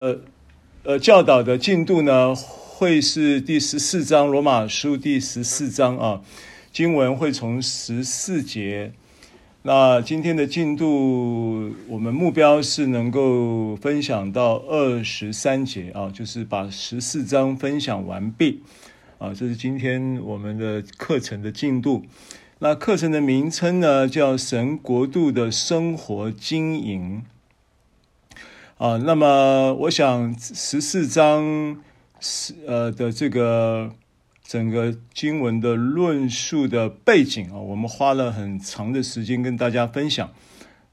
呃呃教导的进度呢，会是第十四章罗马书第十四章啊，经文会从十四节。那今天的进度，我们目标是能够分享到二十三节啊，就是把十四章分享完毕啊，这是今天我们的课程的进度。那课程的名称呢，叫《神国度的生活经营》啊。那么，我想十四章是呃的这个。整个经文的论述的背景啊，我们花了很长的时间跟大家分享，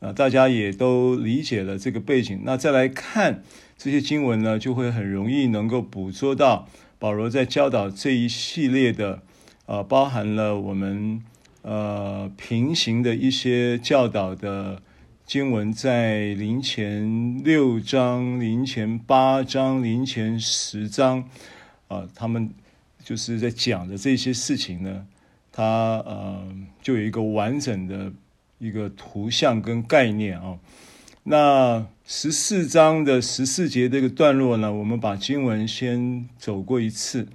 啊，大家也都理解了这个背景。那再来看这些经文呢，就会很容易能够捕捉到保罗在教导这一系列的，呃，包含了我们呃平行的一些教导的经文，在零前六章、零前八章、零前十章，啊，他们。就是在讲的这些事情呢，它呃就有一个完整的一个图像跟概念啊。那十四章的十四节这个段落呢，我们把经文先走过一次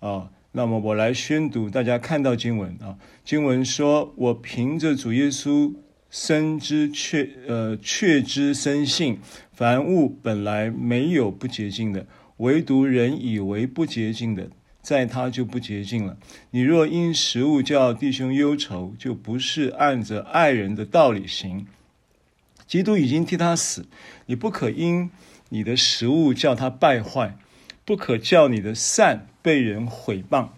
啊。那么我来宣读，大家看到经文啊。经文说：“我凭着主耶稣深知确呃确知深信，凡物本来没有不洁净的，唯独人以为不洁净的。”在他就不洁净了。你若因食物叫弟兄忧愁，就不是按着爱人的道理行。基督已经替他死，你不可因你的食物叫他败坏，不可叫你的善被人毁谤。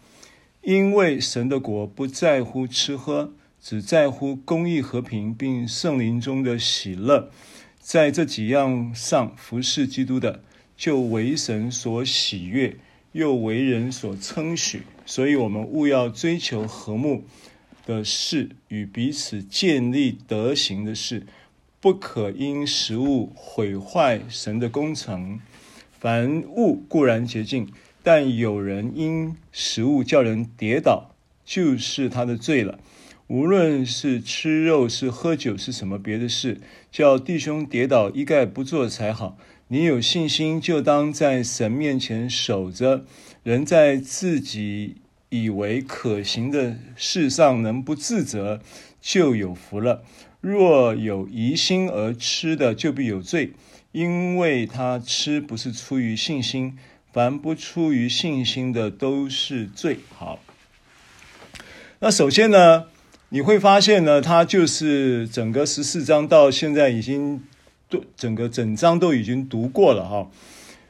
因为神的国不在乎吃喝，只在乎公义、和平，并圣灵中的喜乐。在这几样上服侍基督的，就为神所喜悦。又为人所称许，所以我们务要追求和睦的事与彼此建立德行的事，不可因食物毁坏神的工程。凡物固然洁净，但有人因食物叫人跌倒，就是他的罪了。无论是吃肉，是喝酒，是什么别的事，叫弟兄跌倒，一概不做才好。你有信心，就当在神面前守着。人在自己以为可行的事上能不自责，就有福了。若有疑心而吃的，就必有罪，因为他吃不是出于信心。凡不出于信心的，都是罪。好，那首先呢，你会发现呢，它就是整个十四章到现在已经。都整个整章都已经读过了哈，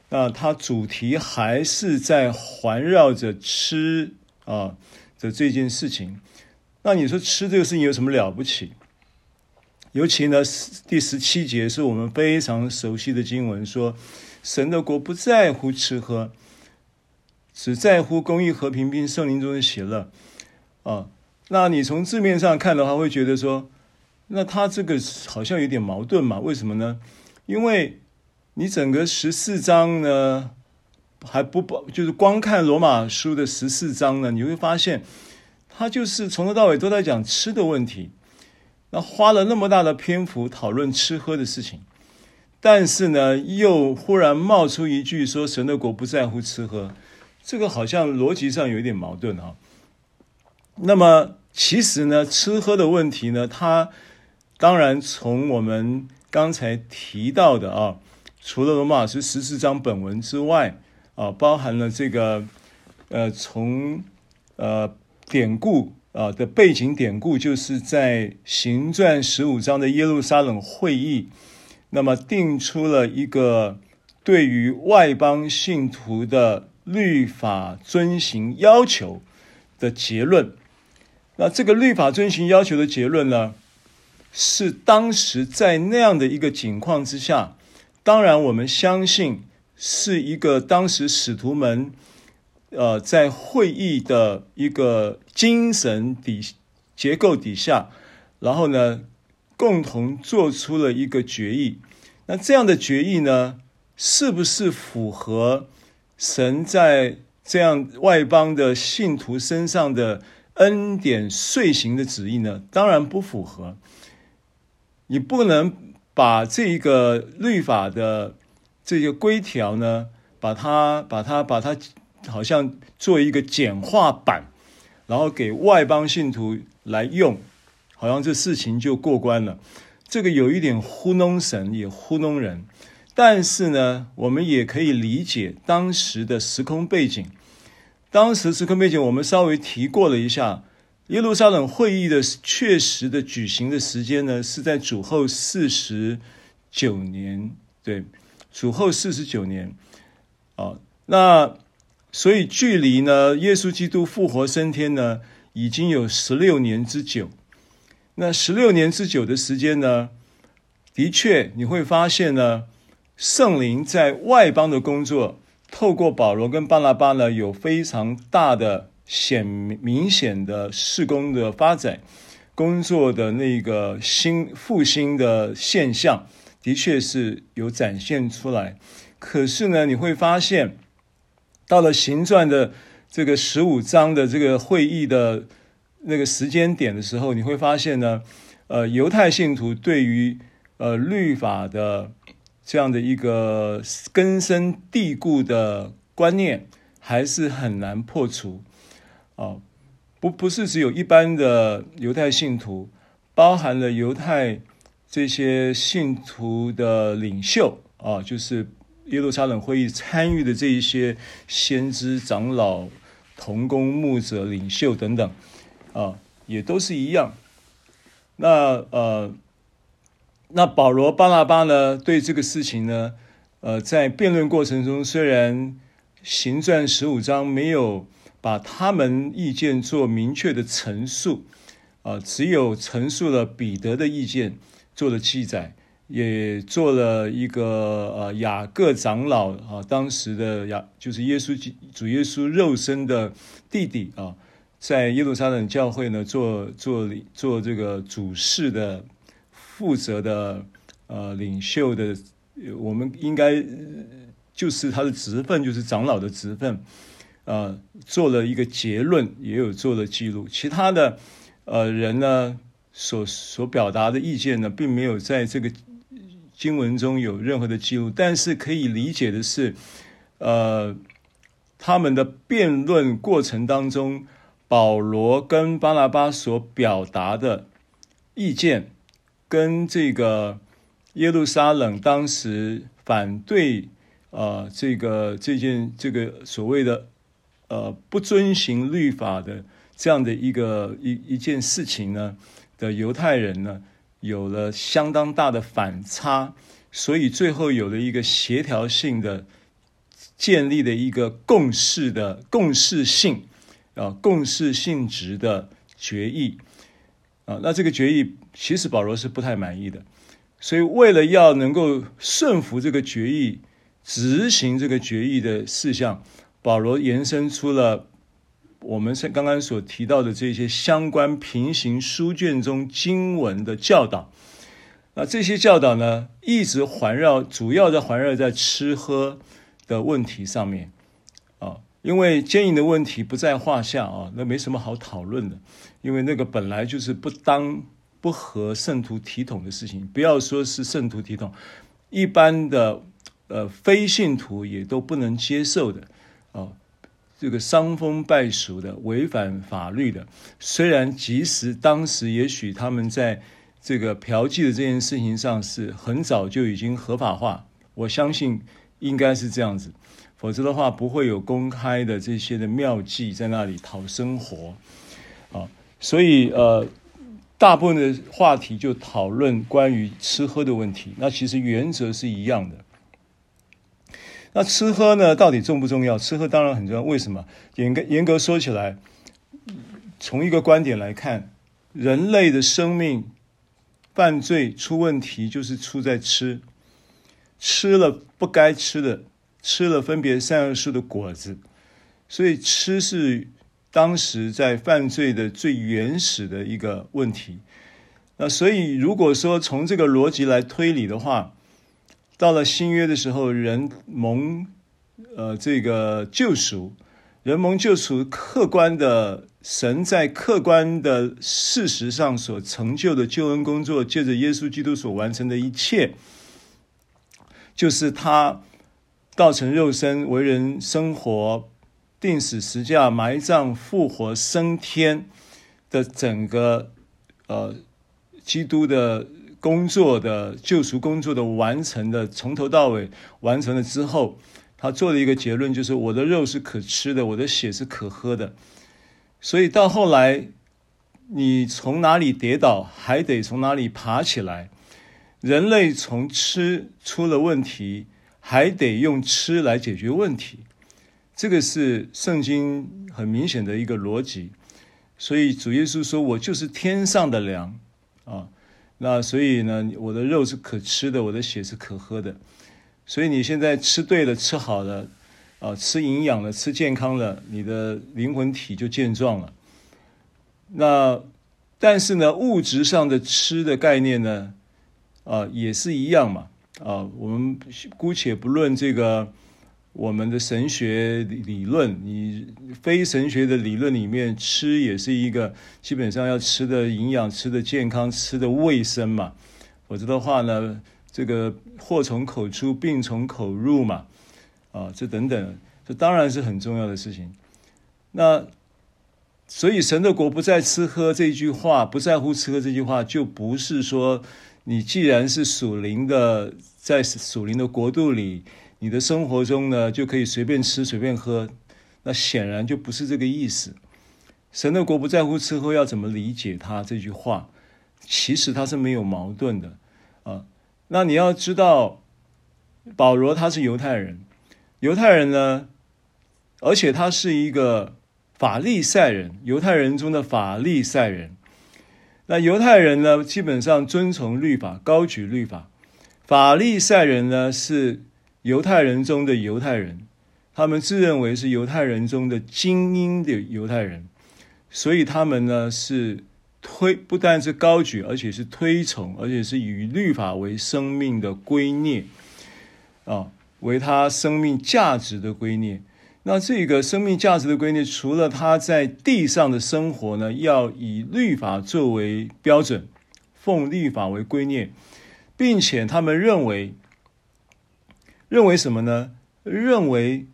那它主题还是在环绕着吃啊的这件事情。那你说吃这个事情有什么了不起？尤其呢，第十七节是我们非常熟悉的经文，说神的国不在乎吃喝，只在乎公义、和平，并圣灵中的喜乐啊。那你从字面上看的话，会觉得说。那他这个好像有点矛盾嘛？为什么呢？因为你整个十四章呢，还不包，就是光看罗马书的十四章呢，你会发现他就是从头到尾都在讲吃的问题。那花了那么大的篇幅讨论吃喝的事情，但是呢，又忽然冒出一句说神的国不在乎吃喝，这个好像逻辑上有一点矛盾啊。那么其实呢，吃喝的问题呢，它当然，从我们刚才提到的啊，除了罗马书十四章本文之外啊，包含了这个呃，从呃典故啊的背景典故，就是在行传十五章的耶路撒冷会议，那么定出了一个对于外邦信徒的律法遵行要求的结论。那这个律法遵循要求的结论呢，是当时在那样的一个情况之下，当然我们相信是一个当时使徒们，呃，在会议的一个精神底结构底下，然后呢，共同做出了一个决议。那这样的决议呢，是不是符合神在这样外邦的信徒身上的恩典遂行的旨意呢？当然不符合。你不能把这个律法的这个规条呢，把它把它把它好像做一个简化版，然后给外邦信徒来用，好像这事情就过关了。这个有一点糊弄神，也糊弄人。但是呢，我们也可以理解当时的时空背景。当时时空背景，我们稍微提过了一下。耶路撒冷会议的确实的举行的时间呢，是在主后四十九年。对，主后四十九年。啊，那所以距离呢，耶稣基督复活升天呢，已经有十六年之久。那十六年之久的时间呢，的确你会发现呢，圣灵在外邦的工作，透过保罗跟巴拿巴呢，有非常大的。显明显的事工的发展，工作的那个新复兴的现象，的确是有展现出来。可是呢，你会发现，到了行传的这个十五章的这个会议的那个时间点的时候，你会发现呢，呃，犹太信徒对于呃律法的这样的一个根深蒂固的观念，还是很难破除。啊，不不是只有一般的犹太信徒，包含了犹太这些信徒的领袖啊，就是耶路撒冷会议参与的这一些先知、长老、同工、牧者、领袖等等，啊，也都是一样。那呃，那保罗、巴拿巴呢，对这个事情呢，呃，在辩论过程中，虽然行传十五章没有。把他们意见做明确的陈述，啊，只有陈述了彼得的意见做了记载，也做了一个呃雅各长老啊，当时的雅就是耶稣主耶稣肉身的弟弟啊，在耶路撒冷教会呢做做做这个主事的负责的呃领袖的，我们应该就是他的职分，就是长老的职分。呃，做了一个结论，也有做了记录。其他的，呃，人呢，所所表达的意见呢，并没有在这个经文中有任何的记录。但是可以理解的是，呃，他们的辩论过程当中，保罗跟巴拿巴所表达的意见，跟这个耶路撒冷当时反对，呃，这个这件这个所谓的。呃，不遵行律法的这样的一个一一件事情呢的犹太人呢，有了相当大的反差，所以最后有了一个协调性的建立的一个共识的共识性啊共识性质的决议啊，那这个决议其实保罗是不太满意的，所以为了要能够顺服这个决议，执行这个决议的事项。保罗延伸出了我们是刚刚所提到的这些相关平行书卷中经文的教导。那这些教导呢，一直环绕，主要的环绕在吃喝的问题上面啊。因为奸淫的问题不在话下啊，那没什么好讨论的。因为那个本来就是不当不合圣徒体统的事情，不要说是圣徒体统，一般的呃非信徒也都不能接受的。哦，这个伤风败俗的、违反法律的，虽然即使当时也许他们在这个嫖妓的这件事情上是很早就已经合法化，我相信应该是这样子，否则的话不会有公开的这些的妙计在那里讨生活。所以呃，大部分的话题就讨论关于吃喝的问题，那其实原则是一样的。那吃喝呢，到底重不重要？吃喝当然很重要。为什么？严格严格说起来，从一个观点来看，人类的生命犯罪出问题，就是出在吃，吃了不该吃的，吃了分别善恶树的果子，所以吃是当时在犯罪的最原始的一个问题。那所以如果说从这个逻辑来推理的话，到了新约的时候，人蒙呃这个救赎，人蒙救赎，客观的神在客观的事实上所成就的救恩工作，借着耶稣基督所完成的一切，就是他道成肉身，为人生活，钉死十架，埋葬，复活，升天的整个呃基督的工作的救赎工作的完成的，从头到尾完成了之后，他做了一个结论，就是我的肉是可吃的，我的血是可喝的。所以到后来，你从哪里跌倒，还得从哪里爬起来。人类从吃出了问题，还得用吃来解决问题。这个是圣经很明显的一个逻辑。所以主耶稣说：“我就是天上的粮啊。”那所以呢，我的肉是可吃的，我的血是可喝的。所以你现在吃对了，吃好了。啊，吃营养了，吃健康了，你的灵魂体就健壮了。那但是呢，物质上的吃的概念呢，啊，也是一样嘛。啊，我们姑且不论这个我们的神学理论，你非神学的理论里面，吃也是一个基本上要吃的营养、吃的健康、吃的卫生嘛。否则的话呢，这个祸从口出，病从口入嘛。啊，这等等，这当然是很重要的事情。那所以神的国不在吃喝这句话，不在乎吃喝这句话，就不是说你既然是属灵的，在属灵的国度里，你的生活中呢就可以随便吃随便喝。那显然就不是这个意思。神的国不在乎吃喝，要怎么理解他这句话？其实他是没有矛盾的啊。那你要知道，保罗他是犹太人。犹太人呢，而且他是一个法利赛人，犹太人中的法利赛人。那犹太人呢，基本上遵从律法，高举律法；法利赛人呢，是犹太人中的犹太人，他们自认为是犹太人中的精英的犹太人，所以他们呢是推，不但是高举，而且是推崇，而且是以律法为生命的圭臬啊。为他生命价值的圭臬，那这个生命价值的圭臬，除了他在地上的生活呢，要以律法作为标准，奉律法为圭臬，并且他们认为，认为什么呢？认为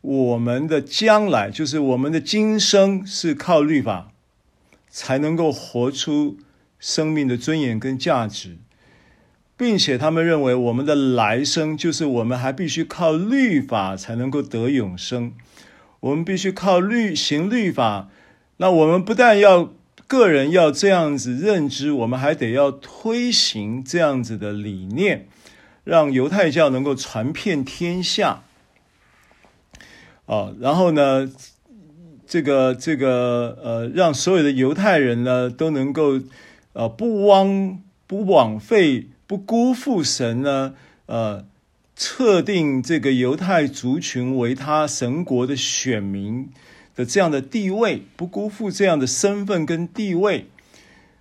我们的将来，就是我们的今生，是靠律法才能够活出生命的尊严跟价值。并且他们认为，我们的来生就是我们还必须靠律法才能够得永生。我们必须靠律行律法。那我们不但要个人要这样子认知，我们还得要推行这样子的理念，让犹太教能够传遍天下。哦，然后呢，这个这个呃，让所有的犹太人呢都能够呃不枉不枉费。不辜负神呢？呃，测定这个犹太族群为他神国的选民的这样的地位，不辜负这样的身份跟地位。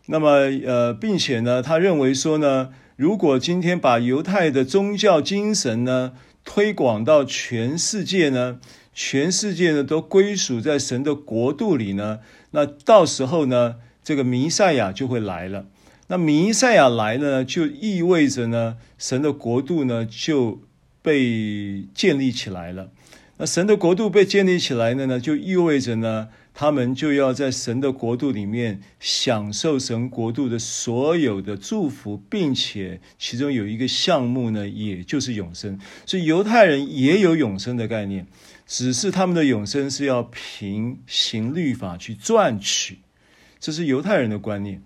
那么，呃，并且呢，他认为说呢，如果今天把犹太的宗教精神呢推广到全世界呢，全世界呢都归属在神的国度里呢，那到时候呢，这个弥赛亚就会来了。那弥赛亚来呢，就意味着呢，神的国度呢就被建立起来了。那神的国度被建立起来了呢，就意味着呢，他们就要在神的国度里面享受神国度的所有的祝福，并且其中有一个项目呢，也就是永生。所以犹太人也有永生的概念，只是他们的永生是要凭行律法去赚取，这是犹太人的观念。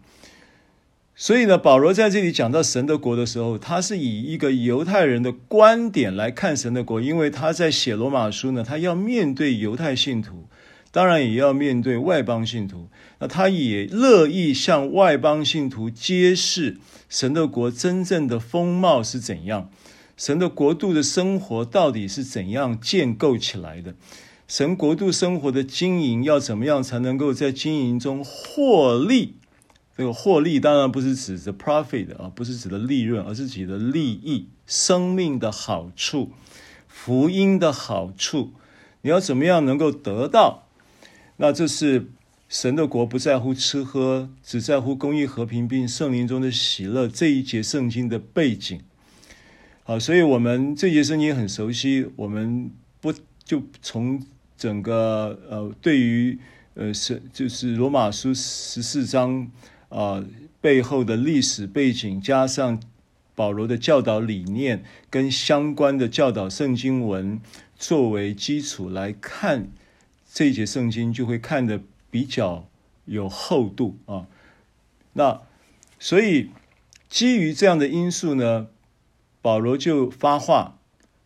所以呢，保罗在这里讲到神的国的时候，他是以一个犹太人的观点来看神的国，因为他在写罗马书呢，他要面对犹太信徒，当然也要面对外邦信徒。那他也乐意向外邦信徒揭示神的国真正的风貌是怎样，神的国度的生活到底是怎样建构起来的，神国度生活的经营要怎么样才能够在经营中获利。这个获利当然不是指的 profit 啊，不是指的利润，而是指的利益、生命的好处、福音的好处。你要怎么样能够得到？那这是神的国不在乎吃喝，只在乎公益、和平并圣灵中的喜乐。这一节圣经的背景。啊，所以我们这节圣经很熟悉，我们不就从整个呃对于呃是就是罗马书十四章啊背后的历史背景，加上保罗的教导理念跟相关的教导圣经文作为基础来看这一节圣经，就会看得比较有厚度啊。那所以基于这样的因素呢，保罗就发话，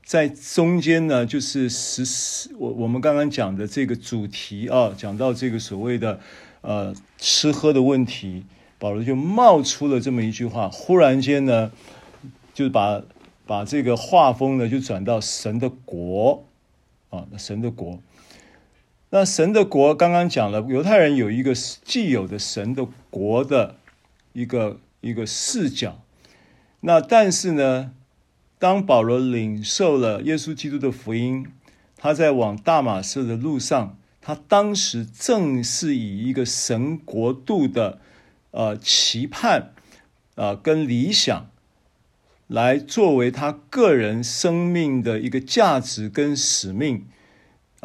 在中间呢，就是十四我我们刚刚讲的这个主题啊，讲到这个所谓的呃吃喝的问题，保罗就冒出了这么一句话，忽然间呢，就把把这个画风呢就转到神的国啊，神的国。那神的国刚刚讲了，犹太人有一个既有的神的国的一个一个视角，那但是呢，当保罗领受了耶稣基督的福音，他在往大马士的路上，他当时正是以一个神国度的呃期盼、呃、跟理想，来作为他个人生命的一个价值跟使命。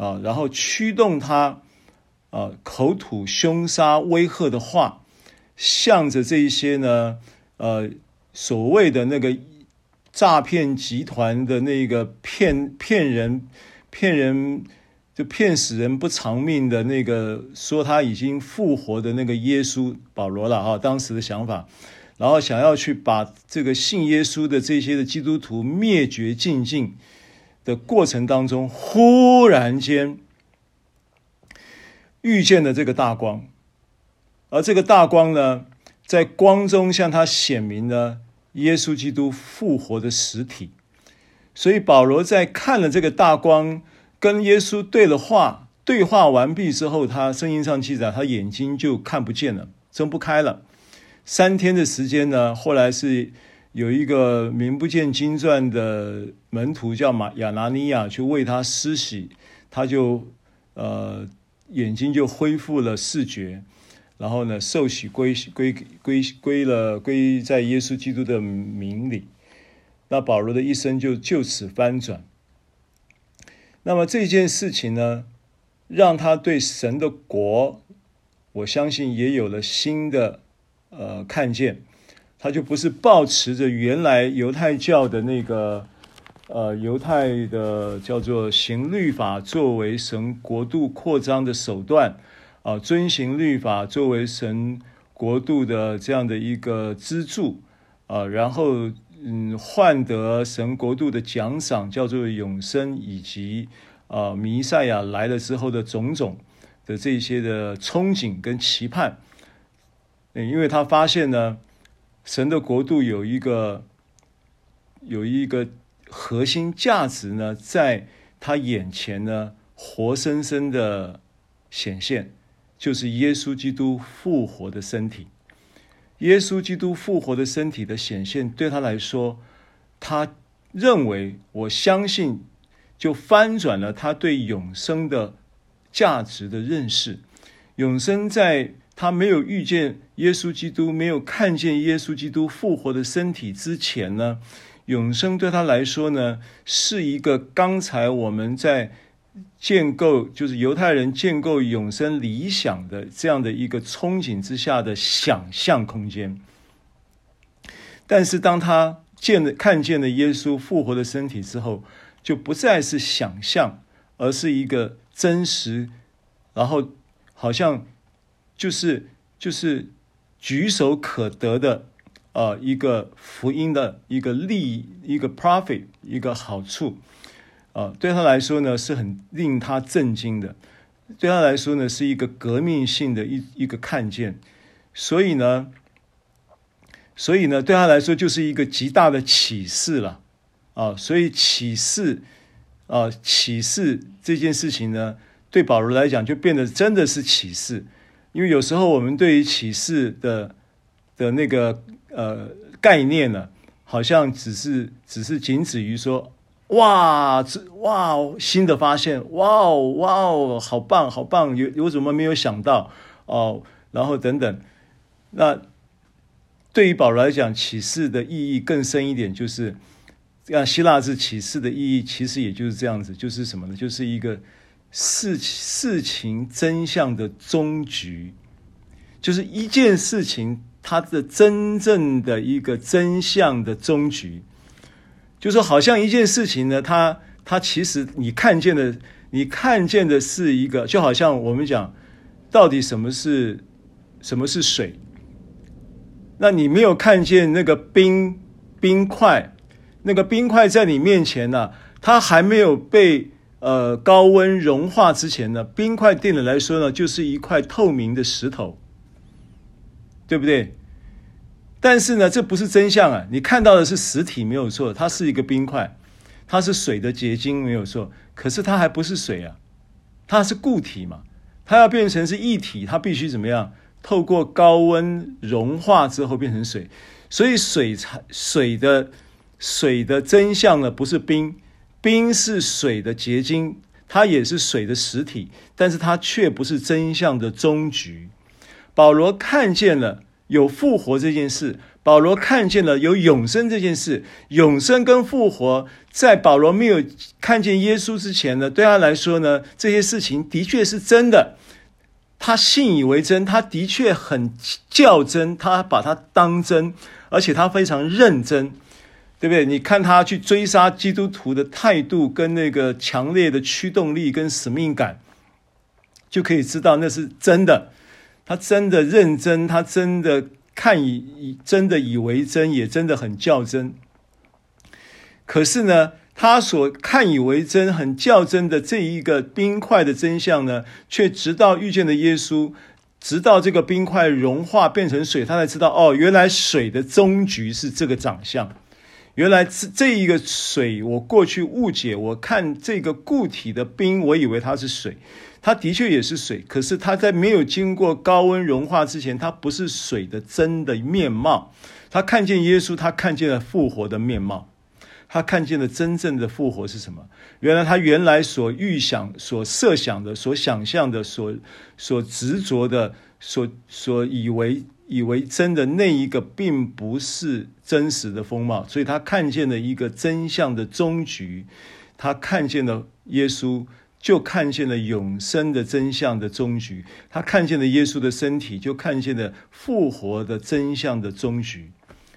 啊、然后驱动他啊、口吐凶杀威吓的话，向着这一些呢呃所谓的那个。诈骗集团的那个骗骗人、骗人就骗死人不偿命的那个，说他已经复活的那个耶稣保罗了哈，当时的想法，然后想要去把这个信耶稣的这些的基督徒灭绝净尽的过程当中，忽然间遇见了这个大光，而这个大光呢，在光中向他显明了。耶稣基督复活的实体，所以保罗在看了这个大光，跟耶稣对了话，对话完毕之后，他圣经上记载，他眼睛就看不见了，睁不开了。三天的时间呢，后来是有一个名不见经传的门徒叫马亚拿尼亚去为他施洗，他就呃眼睛就恢复了视觉。然后呢，受洗归归归归了归在耶稣基督的名里，那保罗的一生就就此翻转。那么这件事情呢，让他对神的国，我相信也有了新的呃看见。他就不是抱持着原来犹太教的那个呃犹太的叫做行律法作为神国度扩张的手段。啊，遵行律法作为神国度的这样的一个支柱啊，然后嗯，换得神国度的奖赏，叫做永生，以及啊，弥赛亚来了之后的种种的这些的憧憬跟期盼。嗯，因为他发现呢，神的国度有一个有一个核心价值呢，在他眼前呢，活生生的显现。就是耶稣基督复活的身体，耶稣基督复活的身体的显现，对他来说，他认为，我相信，就翻转了他对永生的价值的认识。永生在他没有遇见耶稣基督，没有看见耶稣基督复活的身体之前呢，永生对他来说呢，是一个刚才我们在。建构就是犹太人建构永生理想的这样的一个憧憬之下的想象空间，但是当他见了看见了耶稣复活的身体之后，就不再是想象，而是一个真实，然后好像就是就是举手可得的呃一个福音的一个利益，一个 profit 一个好处。啊，对他来说呢，是很令他震惊的；对他来说呢，是一个革命性的一一个看见。所以呢，所以呢，对他来说就是一个极大的启示了。啊，所以启示啊，启示这件事情呢，对保罗来讲就变得真的是启示。因为有时候我们对于启示的的那个呃概念呢，好像只是只是仅止于说。哇，这哇新的发现，哇哦哇哦，好棒好棒！有有怎么没有想到哦？然后等等，那对于保罗来讲，启示的意义更深一点，就是让希腊字启示的意义，其实也就是这样子，就是什么呢？就是一个事事情真相的终局，就是一件事情它的真正的一个真相的终局，就是好像一件事情呢，它它其实你看见的，你看见的是一个，就好像我们讲，到底什么是什么是水？那你没有看见那个冰冰块，那个冰块在你面前呢、它还没有被呃高温融化之前呢，冰块对你来说呢，就是一块透明的石头，对不对？但是呢，这不是真相啊！你看到的是实体没有错，它是一个冰块，它是水的结晶没有错，可是它还不是水啊，它是固体嘛，它要变成是液体，它必须怎么样？透过高温融化之后变成水，所以水才水的水的真相呢，不是冰，冰是水的结晶，它也是水的实体，但是它却不是真相的终局。保罗看见了有复活这件事，保罗看见了有永生这件事，永生跟复活，在保罗没有看见耶稣之前呢，对他来说呢，这些事情的确是真的。他信以为真，他的确很较真，他把它当真，而且他非常认真，对不对？你看他去追杀基督徒的态度，跟那个强烈的驱动力跟使命感，就可以知道那是真的。他真的认真，他真的看以以真的以为真，也真的很较真。可是呢，他所看以为真、很较真的这一个冰块的真相呢，却直到遇见了耶稣，直到这个冰块融化变成水，他才知道哦，原来水的终局是这个长相。原来这这一个水，我过去误解，我看这个固体的冰，我以为它是水，它的确也是水，可是它在没有经过高温融化之前，它不是水的真的面貌。他看见耶稣，他看见了复活的面貌。他看见了真正的复活是什么？原来他原来所预想、所设想的、所想象的、所所执着的、所所以为以为真的那一个，并不是真实的风貌。所以他看见了一个真相的终局，他看见了耶稣，就看见了永生的真相的终局。他看见了耶稣的身体，就看见了复活的真相的终局。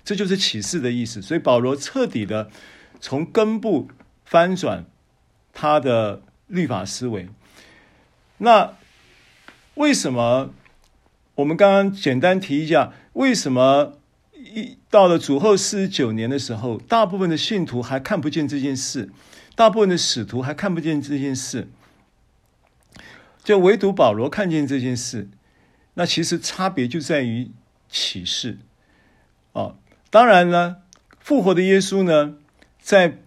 这就是启示的意思。所以保罗彻底的。从根部翻转他的律法思维。那为什么我们刚刚简单提一下，为什么一到了主后四十九年的时候，大部分的信徒还看不见这件事，大部分的使徒还看不见这件事，就唯独保罗看见这件事。那其实差别就在于启示。啊，当然呢，复活的耶稣呢？在，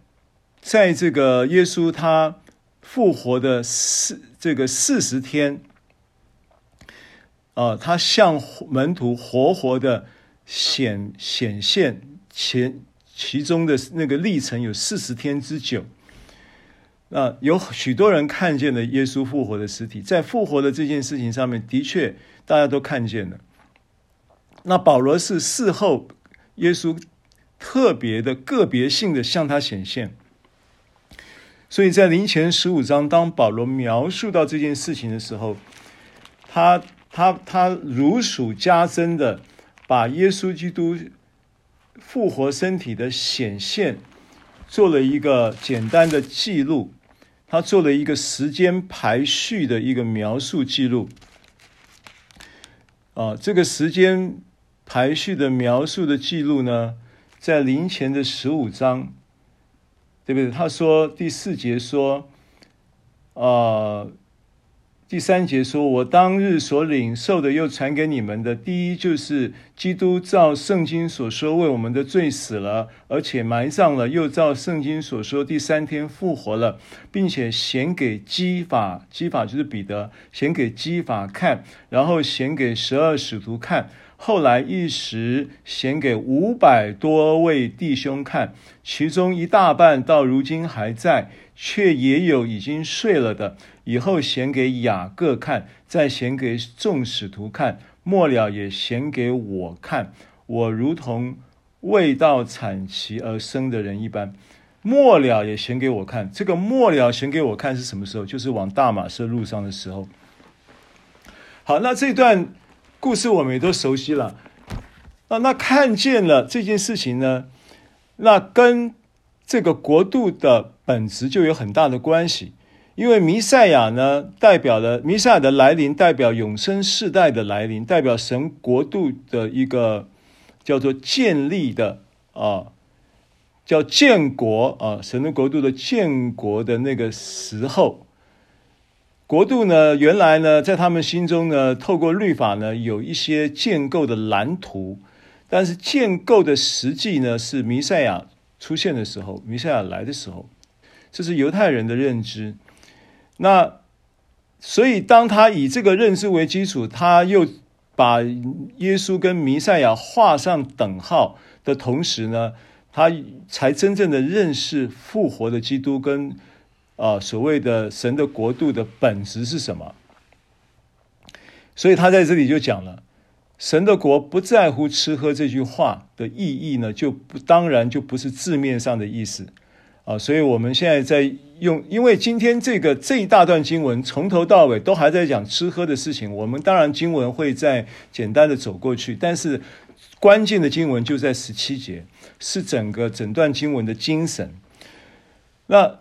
在这个耶稣他复活的四这个四十天，啊，他向门徒活活的显显现前其中的那个历程有四十天之久。啊，有许多人看见了耶稣复活的实体，在复活的这件事情上面，的确大家都看见了。那保罗是事后耶稣。特别的个别性的向他显现，所以在林前十五章，当保罗描述到这件事情的时候，他他他如数家珍的把耶稣基督复活身体的显现做了一个简单的记录，他做了一个时间排序的一个描述记录。啊，这个时间排序的描述的记录呢，在林前的十五章，对不对？他说第四节说，啊、第三节说，我当日所领受的，又传给你们的，第一就是基督照圣经所说为我们的罪死了，而且埋葬了，又照圣经所说第三天复活了，并且显给基法，基法就是彼得，显给基法看，然后显给十二使徒看。后来一时显给五百多位弟兄看，其中一大半到如今还在，却也有已经睡了的。以后显给雅各看，再显给众使徒看，末了也显给我看。我如同未到产期而生的人一般。末了也显给我看。这个末了显给我看是什么时候？就是往大马色路上的时候。好，那这段故事我们也都熟悉了。那那看见了这件事情呢，那跟这个国度的本质就有很大的关系。因为弥赛亚呢，代表了弥赛亚的来临，代表永生世代的来临，代表神国度的一个叫做建立的啊，叫建国啊，神的国度的建国的那个时候，国度呢，原来呢，在他们心中呢，透过律法呢，有一些建构的蓝图，但是建构的实际呢，是弥赛亚出现的时候，弥赛亚来的时候，这是犹太人的认知。那，所以当他以这个认知为基础，他又把耶稣跟弥赛亚画上等号的同时呢，他才真正的认识复活的基督跟啊、所谓的神的国度的本质是什么。所以他在这里就讲了，神的国不在乎吃喝这句话的意义呢，就不当然就不是字面上的意思。啊，所以我们现在在用，因为今天这个这一大段经文从头到尾都还在讲吃喝的事情，我们当然经文会再简单的走过去，但是关键的经文就在十七节，是整个整段经文的精神。那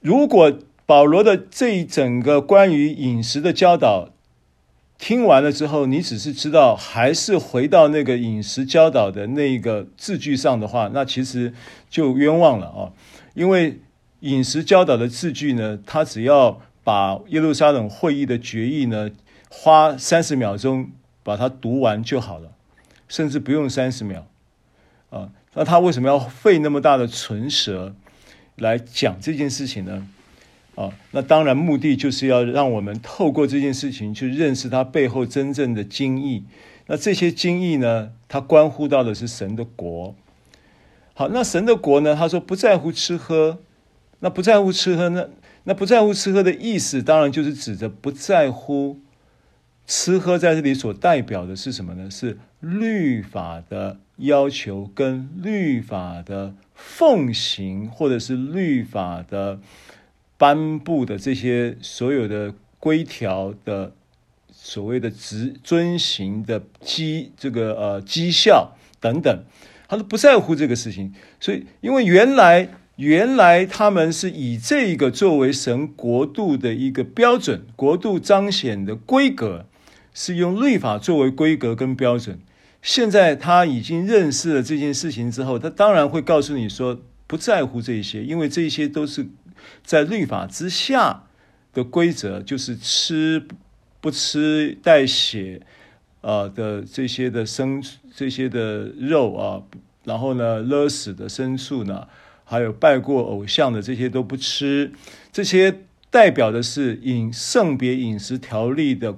如果保罗的这一整个关于饮食的教导，听完了之后，你只是知道还是回到那个饮食教导的那个字句上的话，那其实就冤枉了啊！因为饮食教导的字句呢，他只要把耶路撒冷会议的决议呢，花三十秒钟把它读完就好了，甚至不用三十秒啊。那他为什么要费那么大的唇舌来讲这件事情呢？啊，那当然，目的就是要让我们透过这件事情去认识它背后真正的精义。那这些精义呢，它关乎到的是神的国。好，那神的国呢，他说不在乎吃喝，那不在乎吃喝呢，那不在乎吃喝的意思，当然就是指着不在乎吃喝，在这里所代表的是什么呢？是律法的要求跟律法的奉行，或者是律法的。颁布的这些所有的规条的所谓的执遵行的绩这个呃绩效等等，他都不在乎这个事情。所以，因为原来原来他们是以这个作为神国度的一个标准，国度彰显的规格是用律法作为规格跟标准。现在他已经认识了这件事情之后，他当然会告诉你说不在乎这些，因为这些都是。在律法之下的规则，就是吃不吃带血啊的这些的生这些的肉啊，然后呢勒死的牲畜呢，还有拜过偶像的这些都不吃。这些代表的是饮圣别饮食条例的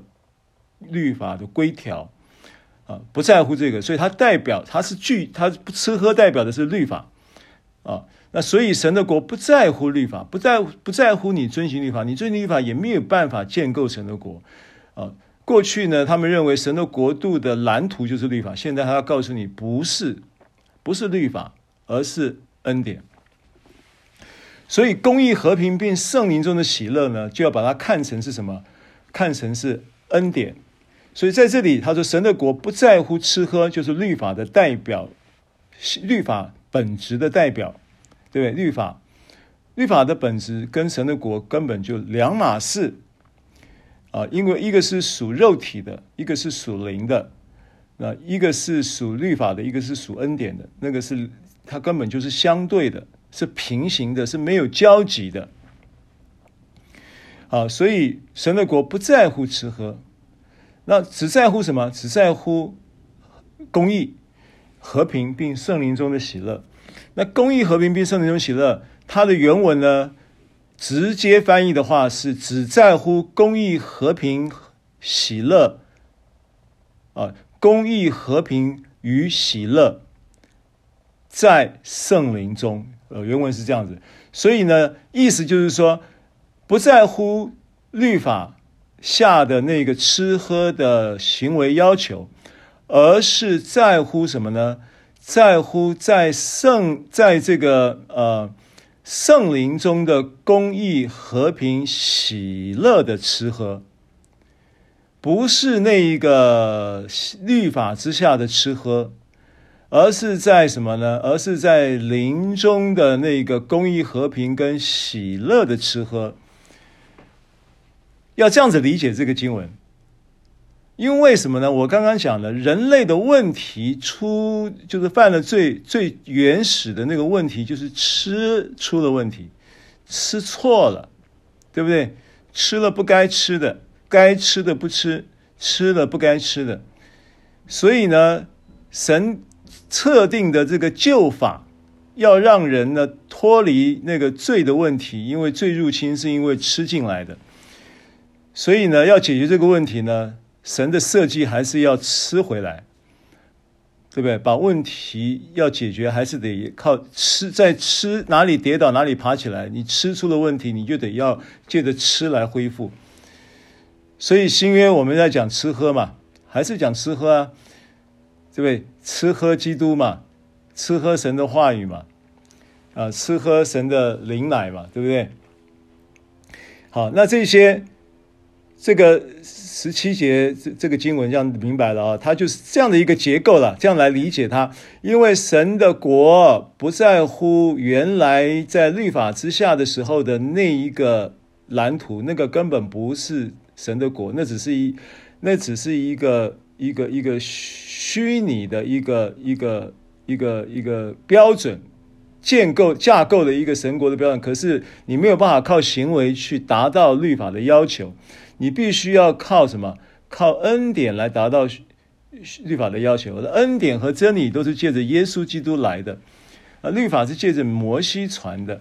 律法的规条啊，不在乎这个，所以它代表它是具它不吃喝代表的是律法啊。那所以神的国不在乎律法，不在不在乎你遵行律法，你遵行律法也没有办法建构神的国啊。过去呢，他们认为神的国度的蓝图就是律法，现在他要告诉你，不是，不是律法，而是恩典。所以公益、和平并圣灵中的喜乐呢，就要把它看成是什么？看成是恩典。所以在这里他说，神的国不在乎吃喝，就是律法的代表，律法本质的代表。对，律法，律法的本质跟神的国根本就两码事啊！因为一个是属肉体的，一个是属灵的。那一个是属律法的，一个是属恩典的。那个是它根本就是相对的，是平行的，是没有交集的。啊，所以神的国不在乎吃喝，那只在乎什么？只在乎公义、和平，并圣灵中的喜乐。那公义、和平并圣灵中喜乐，它的原文呢，直接翻译的话是只在乎公义、和平、喜乐啊，公义、和平与喜乐在圣灵中。呃，原文是这样子，所以呢，意思就是说，不在乎律法下的那个吃喝的行为要求，而是在乎什么呢？在乎在圣在这个呃圣灵中的公义、和平、喜乐的吃喝，不是那一个律法之下的吃喝，而是在什么呢？而是在灵中的那个公益、和平跟喜乐的吃喝。要这样子理解这个经文。因为什么呢？我刚刚讲了，人类的问题出就是犯了罪，最原始的那个问题就是吃出了问题，吃错了，对不对？吃了不该吃的，该吃的不吃，吃了不该吃的。所以呢，神测定的这个救法，要让人呢脱离那个罪的问题，因为罪入侵是因为吃进来的，所以呢，要解决这个问题呢。神的设计还是要吃回来，对不对？把问题要解决，还是得靠吃。在吃哪里跌倒哪里爬起来，你吃出了问题，你就得要借着吃来恢复。所以新约我们在讲吃喝嘛，还是讲吃喝啊，对不对？吃喝基督嘛，吃喝神的话语嘛，啊，吃喝神的灵奶嘛，对不对？好，那这些这个。十七节这这个经文这样明白了啊，它就是这样的一个结构了，这样来理解它。因为神的国不在乎原来在律法之下的时候的那一个蓝图，那个根本不是神的国，那只是一，那只是一个一个一个虚拟的一个一个一个一个标准建构架构的一个神国的标准。可是你没有办法靠行为去达到律法的要求。你必须要靠什么？靠恩典来达到律法的要求。我的恩典和真理都是借着耶稣基督来的，啊，律法是借着摩西传的。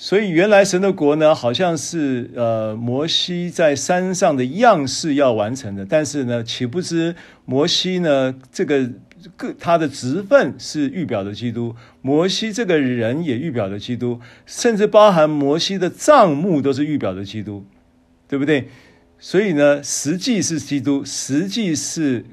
所以原来神的国呢，好像是呃摩西在山上的样式要完成的。但是呢，岂不知摩西呢，这个个他的职分是预表的基督，摩西这个人也预表的基督，甚至包含摩西的帐幕都是预表的基督。对不对？所以呢，实际是基督，实际是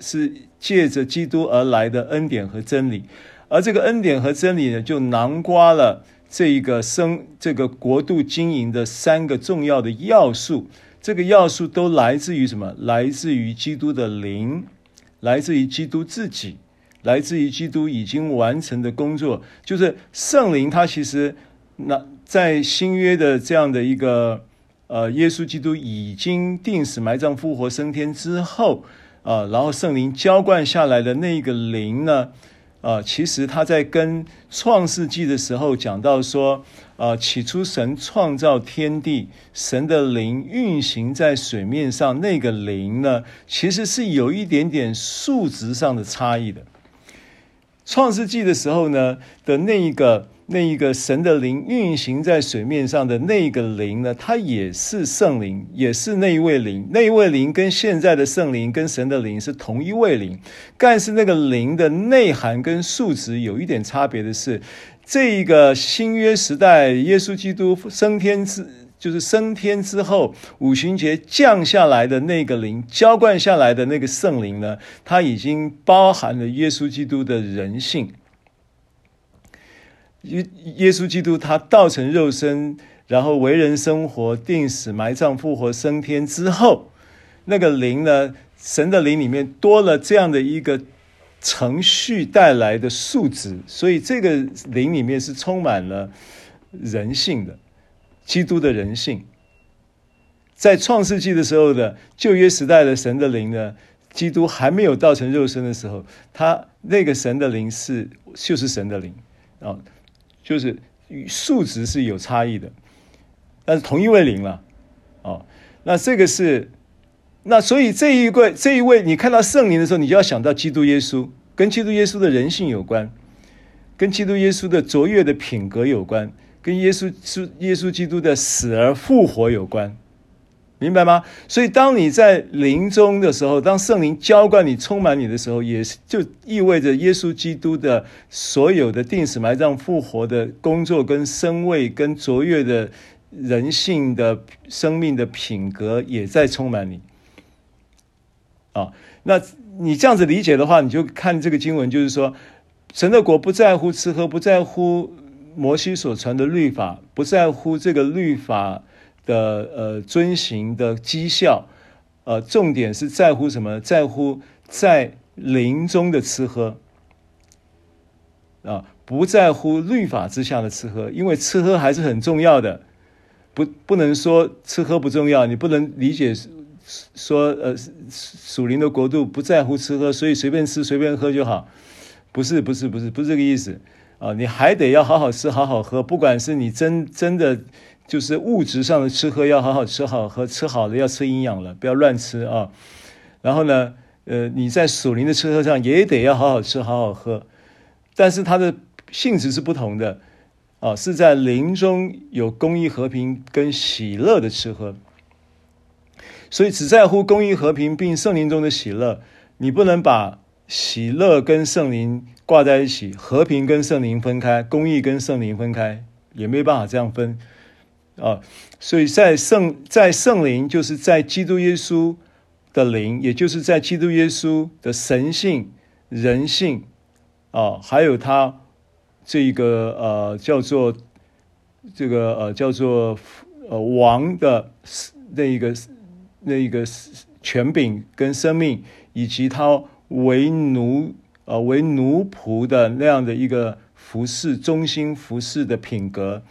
是借着基督而来的恩典和真理，而这个恩典和真理呢，就囊括了这一个生这个国度经营的三个重要的要素。这个要素都来自于什么？来自于基督的灵，来自于基督自己，来自于基督已经完成的工作。就是圣灵，他其实那在新约的这样的一个。呃，耶稣基督已经钉死、埋葬、复活、升天之后，啊、呃，然后圣灵浇灌下来的那一个灵呢，呃，其实他在跟创世纪的时候讲到说，呃，起初神创造天地，神的灵运行在水面上，那个灵呢，其实是有一点点数值上的差异的。创世纪的时候呢的那一个。那一个神的灵运行在水面上的那个灵呢，它也是圣灵，也是那一位灵。那一位灵跟现在的圣灵跟神的灵是同一位灵，但是那个灵的内涵跟数值有一点差别的是，这一个新约时代，耶稣基督升天之，就是升天之后，五旬节降下来的那个灵，浇灌下来的那个圣灵呢，它已经包含了耶稣基督的人性。耶耶稣基督他道成肉身，然后为人生活，定死埋葬复活升天之后，那个灵呢，神的灵里面多了这样的一个程序带来的数值，所以这个灵里面是充满了人性的，基督的人性。在创世纪的时候的旧约时代的神的灵呢，基督还没有道成肉身的时候，他那个神的灵是就是神的灵啊。就是数值是有差异的，但是同一位灵了，哦，那这个是，那所以这一位这一位，你看到圣灵的时候，你就要想到基督耶稣，跟基督耶稣的人性有关，跟基督耶稣的卓越的品格有关，跟耶稣稣耶稣基督的死而复活有关。明白吗？所以当你在灵中的时候，当圣灵浇灌你、充满你的时候，也就意味着耶稣基督的所有的定死、埋葬、复活的工作，跟生位、跟卓越的人性的生命的品格，也在充满你。啊，那你这样子理解的话，你就看这个经文，就是说，神的国不在乎吃喝，不在乎摩西所传的律法，不在乎这个律法的呃遵行的绩效，呃，重点是在乎什么？在乎在灵中的吃喝啊，不在乎律法之下的吃喝，因为吃喝还是很重要的。不，不能说吃喝不重要，你不能理解说，呃，属灵的国度不在乎吃喝，所以随便吃随便喝就好，不是，不是，不是，不是这个意思啊！你还得要好好吃，好好喝，不管是你真真的就是物质上的吃喝，要好好吃好喝，吃好了要吃营养了，不要乱吃啊。然后呢，呃，你在属灵的吃喝上也得要好好吃，好好喝，但是它的性质是不同的。啊，是在灵中有公益、和平跟喜乐的吃喝，所以只在乎公益、和平并圣灵中的喜乐。你不能把喜乐跟圣灵挂在一起，和平跟圣灵分开，公益跟圣灵分开，也没办法这样分。啊，所以在圣在圣灵，就是在基督耶稣的灵，也就是在基督耶稣的神性、人性，啊，还有他。这个呃叫做这个呃叫做呃王的那一个那一个权柄跟生命，以及他为奴呃为奴仆的那样的一个服侍忠心服侍的品格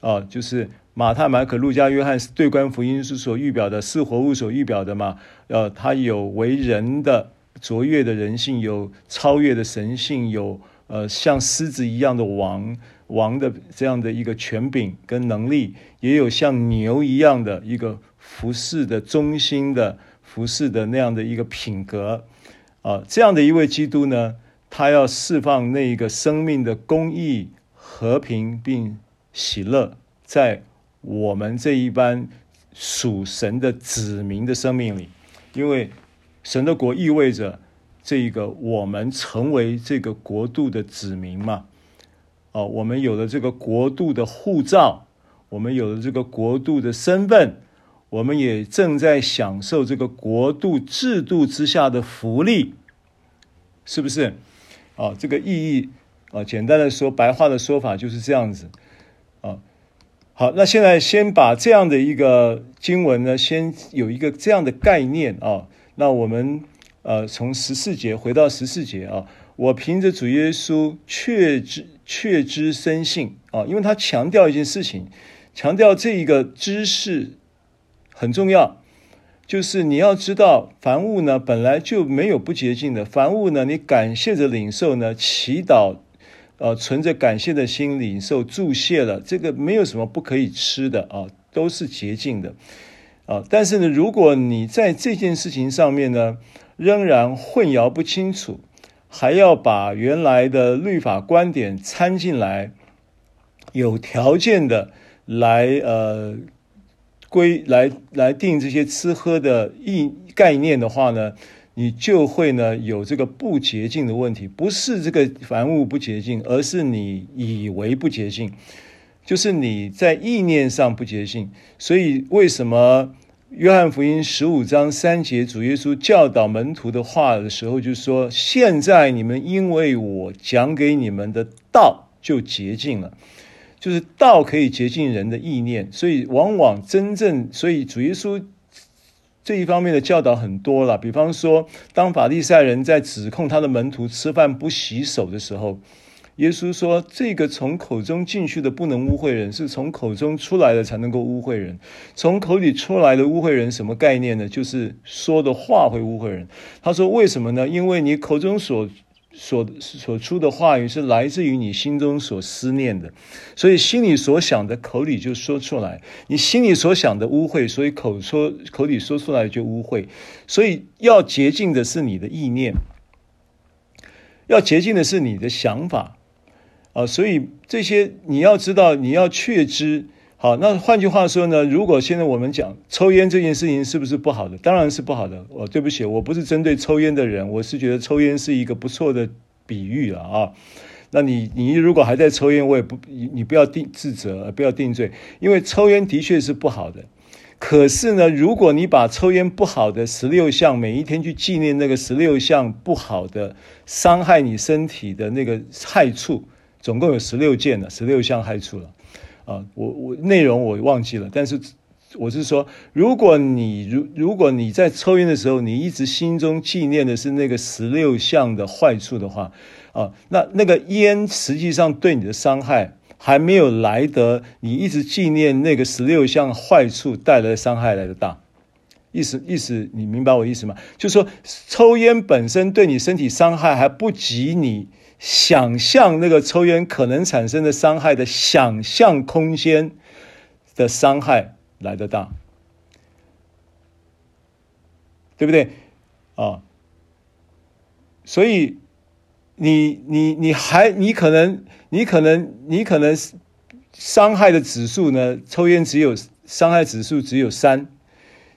啊、就是马太、马可、路加、约翰是对观福音书所预表的是活物所预表的嘛，呃，他有为人的卓越的人性，有超越的神性，有。呃，像狮子一样的王，王的这样的一个权柄跟能力，也有像牛一样的一个服侍的忠心的服侍的那样的一个品格，啊、这样的一位基督呢，他要释放那一个生命的公义、和平并喜乐，在我们这一班属神的子民的生命里，因为神的国意味着。这个我们成为这个国度的子民嘛，哦，我们有了这个国度的护照，我们有了这个国度的身份，我们也正在享受这个国度制度之下的福利，是不是？啊，这个意义啊，简单的说，白话的说法就是这样子。好，那现在先把这样的一个经文呢，先有一个这样的概念啊，那我们。呃，从十四节回到十四节啊，我凭着主耶稣确知确知深信啊，因为他强调一件事情，强调这一个知识很重要，就是你要知道，凡物呢本来就没有不洁净的，凡物呢你感谢着领受呢，祈祷，呃，存着感谢的心领受注谢了，这个没有什么不可以吃的啊，都是洁净的啊。但是呢，如果你在这件事情上面呢，仍然混淆不清楚，还要把原来的律法观点掺进来，有条件的来呃归来来定这些吃喝的意概念的话呢，你就会呢有这个不洁净的问题。不是这个凡物不洁净，而是你以为不洁净，就是你在意念上不洁净。所以为什么？约翰福音十五章三节，主耶稣教导门徒的话的时候，就说：“现在你们因为我讲给你们的道就洁净了，就是道可以洁净人的意念。所以往往真正，所以主耶稣这一方面的教导很多了。比方说，当法利赛人在指控他的门徒吃饭不洗手的时候。”耶稣说：“这个从口中进去的不能污秽人，是从口中出来的才能够污秽人。从口里出来的污秽人，什么概念呢？就是说的话会污秽人。他说：为什么呢？因为你口中所所所出的话语是来自于你心中所思念的，所以心里所想的口里就说出来。你心里所想的污秽，所以口说口里说出来就污秽。所以要洁净的是你的意念，要洁净的是你的想法。”啊，所以这些你要知道，你要确知。好，那换句话说呢，如果现在我们讲抽烟这件事情是不是不好的？当然是不好的。哦，对不起，我不是针对抽烟的人，我是觉得抽烟是一个不错的比喻了啊。那你你如果还在抽烟，我也不你你不要定自责，不要定罪，因为抽烟的确是不好的。可是呢，如果你把抽烟不好的十六项，每一天去纪念那个十六项不好的伤害你身体的那个害处，总共有十六件了，十六项害处了。啊，我我内容我忘记了，但是我是说，如果你如如果你在抽烟的时候，你一直心中纪念的是那个十六项的坏处的话，啊，那那个烟实际上对你的伤害。还没有来得，你一直纪念那个十六项坏处带来的伤害来的大，意思意思，你明白我意思吗？就是说，抽烟本身对你身体伤害还不及你想象那个抽烟可能产生的伤害的想象空间的伤害来的大，对不对？啊，所以。你你你还你可能你可能你可能伤害的指数呢？抽烟只有伤害指数只有三，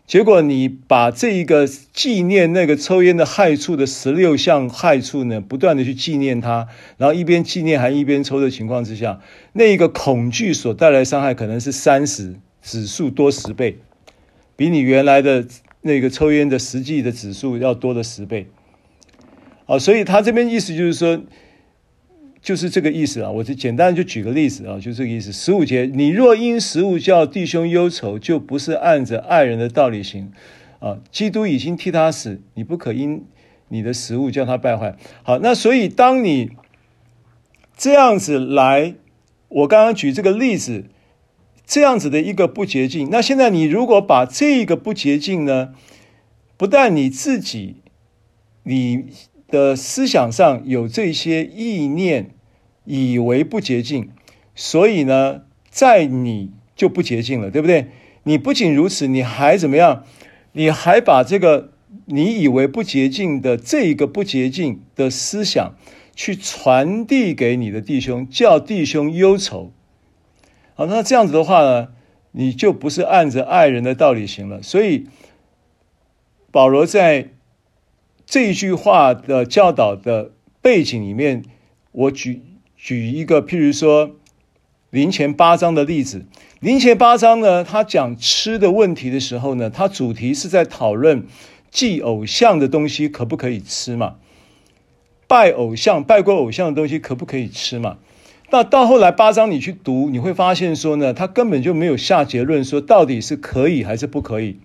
结果你把这一个纪念那个抽烟的害处的十六项害处呢，不断的去纪念它，然后一边纪念还一边抽的情况之下，那一个恐惧所带来的伤害可能是三十指数多十倍，比你原来的那个抽烟的实际的指数要多了十倍。啊，所以他这边意思就是说，就是这个意思啊。我就简单就举个例子啊，就这个意思。十五节，你若因食物叫弟兄忧愁，就不是按着爱人的道理行啊。基督已经替他死，你不可因你的食物叫他败坏。好，那所以当你这样子来，我刚刚举这个例子，这样子的一个不洁净，那现在你如果把这个不洁净呢，不但你自己，你。的思想上有这些意念，以为不洁净，所以呢，在你就不洁净了，对不对？你不仅如此，你还怎么样？你还把这个你以为不洁净的这一个不洁净的思想，去传递给你的弟兄，叫弟兄忧愁。好，那这样子的话呢，你就不是按着爱人的道理行了。所以保罗在。这一句话的教导的背景里面，我举举一个，譬如说林前八章的例子。林前八章呢，他讲吃的问题的时候呢，他主题是在讨论祭偶像的东西可不可以吃嘛？拜偶像、拜过偶像的东西可不可以吃嘛？那到后来八章你去读，你会发现说呢，他根本就没有下结论，说到底是可以还是不可以。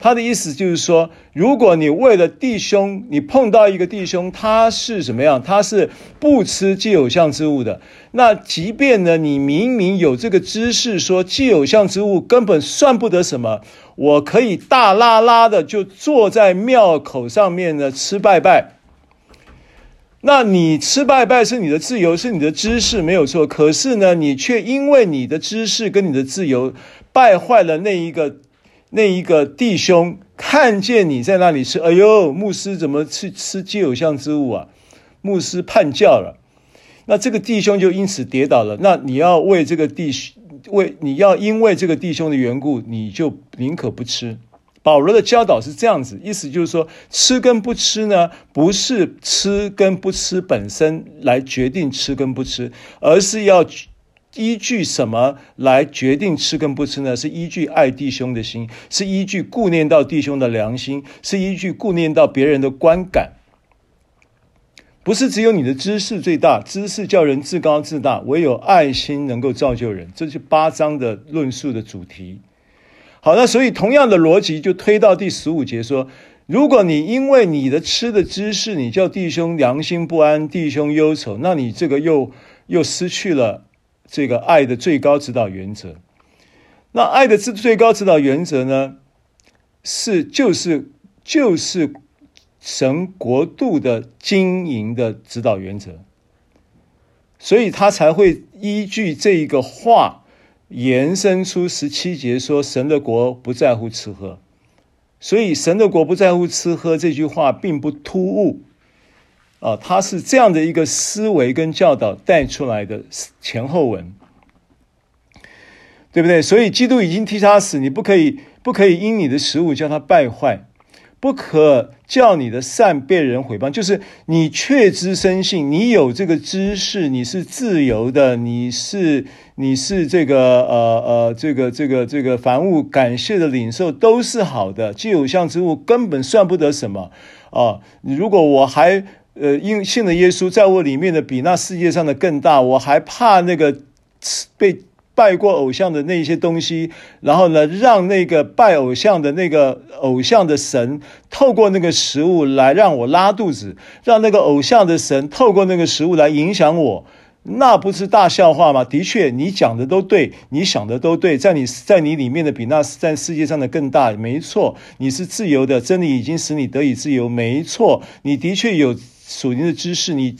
他的意思就是说，如果你为了弟兄，你碰到一个弟兄，他是什么样？他是不吃祭偶像之物的。那即便呢，你明明有这个知识，说祭偶像之物根本算不得什么，我可以大拉拉的就坐在庙口上面呢吃拜拜。那你吃拜拜是你的自由，是你的知识没有错。可是呢，你却因为你的知识跟你的自由，败坏了那一个。那一个弟兄看见你在那里吃，哎呦，牧师怎么去吃祭偶像之物啊？牧师叛教了，那这个弟兄就因此跌倒了。那你要为这个弟兄，为你要因为这个弟兄的缘故，你就宁可不吃。保罗的教导是这样子，意思就是说，吃跟不吃呢，不是吃跟不吃本身来决定吃跟不吃，而是要。依据什么来决定吃跟不吃呢？是依据爱弟兄的心，是依据顾念到弟兄的良心，是依据顾念到别人的观感。不是只有你的知识最大，知识叫人自高自大，唯有爱心能够造就人。这是八章的论述的主题。好，那所以同样的逻辑就推到第十五节说：如果你因为你的吃的知识，你叫弟兄良心不安，弟兄忧愁，那你这个又又失去了。这个爱的最高指导原则，那爱的最最高指导原则呢，是就是就是神国度的经营的指导原则，所以他才会依据这一个话延伸出十七节说神的国不在乎吃喝，所以神的国不在乎吃喝这句话并不突兀。啊，他是这样的一个思维跟教导带出来的前后文，对不对？所以基督已经替他死，你不可以不可以因你的食物叫他败坏，不可叫你的善被人毁谤，就是你确知深信，你有这个知识，你是自由的，你是你是这个呃呃这个这个这个凡物感谢的领受都是好的，既有像之物根本算不得什么啊！如果我还呃因信了耶稣，在我里面的比那世界上的更大，我还怕那个被。拜过偶像的那些东西，然后呢，让那个拜偶像的那个偶像的神透过那个食物来让我拉肚子，让那个偶像的神透过那个食物来影响我，那不是大笑话吗？的确，你讲的都对，你想的都对，在你在你里面的比那在世界上的更大，没错，你是自由的，真理已经使你得以自由，没错，你的确有属灵的知识，你。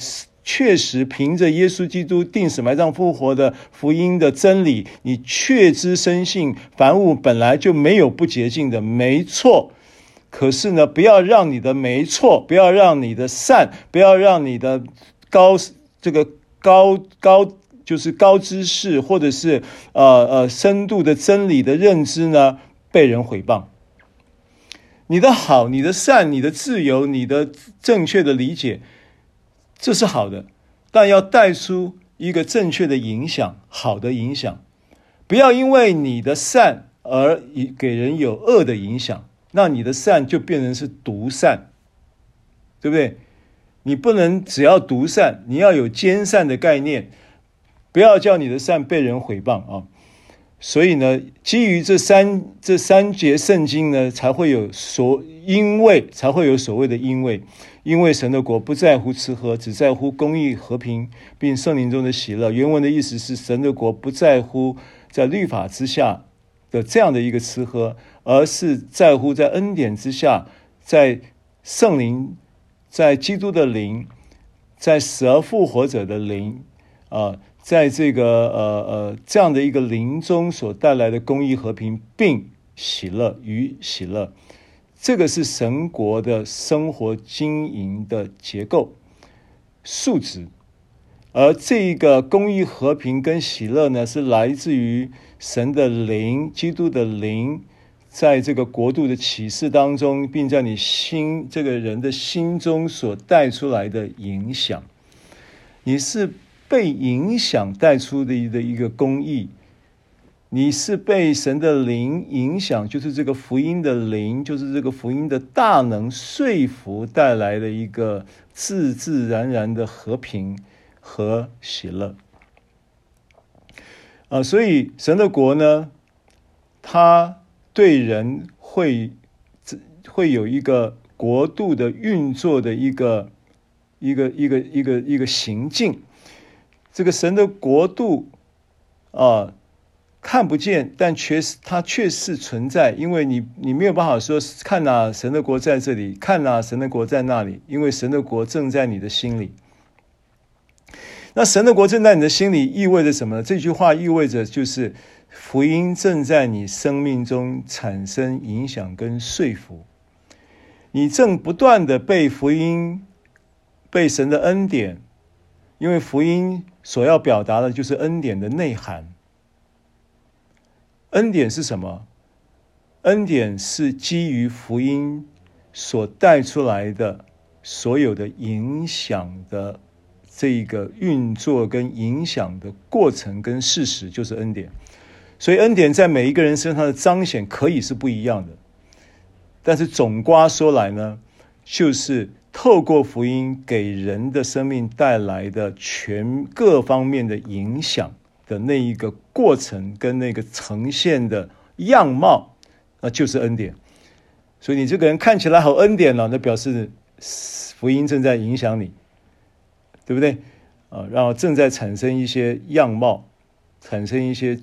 确实，凭着耶稣基督钉死埋葬复活的福音的真理，你确知深信，凡物本来就没有不洁净的，没错。可是呢，不要让你的没错，不要让你的善，不要让你的高这个高高就是高知识，或者是呃呃深度的真理的认知呢，被人毁谤。你的好，你的善，你的自由，你的正确的理解。这是好的，但要带出一个正确的影响，好的影响，不要因为你的善而给人有恶的影响，那你的善就变成是独善，对不对？你不能只要独善，你要有兼善的概念，不要叫你的善被人毁谤啊。所以呢，基于这三这三节圣经呢，才会有所因为才会有所谓的因为。因为神的国不在乎吃喝，只在乎公义、和平，并圣灵中的喜乐。原文的意思是，神的国不在乎在律法之下的这样的一个吃喝，而是在乎在恩典之下，在圣灵、在基督的灵、在死而复活者的灵啊、呃，在这个呃呃这样的一个灵中所带来的公益、和平，并喜乐与喜乐。这个是神国的生活经营的结构素质，而这一个公益、和平跟喜乐呢，是来自于神的灵、基督的灵，在这个国度的启示当中，并在你心这个人的心中所带出来的影响。你是被影响带出的一的一个公义。你是被神的灵影响，就是这个福音的灵，就是这个福音的大能说服带来的一个自自然然的和平和喜乐。啊，所以神的国呢，他对人会会有一个国度的运作的一个一个一个一个一个行径。这个神的国度啊。看不见，但确实它确实存在，因为你你没有办法说看哪神的国在这里，看哪神的国在那里，因为神的国正在你的心里。那神的国正在你的心里意味着什么呢？这句话意味着就是福音正在你生命中产生影响跟说服，你正不断的被福音、被神的恩典，因为福音所要表达的就是恩典的内涵。恩典是什么？恩典是基于福音所带出来的所有的影响的这个运作跟影响的过程跟事实，就是恩典。所以恩典在每一个人身上的彰显可以是不一样的，但是总瓜说来呢，就是透过福音给人的生命带来的全各方面的影响。的那一个过程跟那个呈现的样貌，那就是恩典。所以你这个人看起来好恩典了，那表示福音正在影响你，对不对？啊，然后正在产生一些样貌，产生一些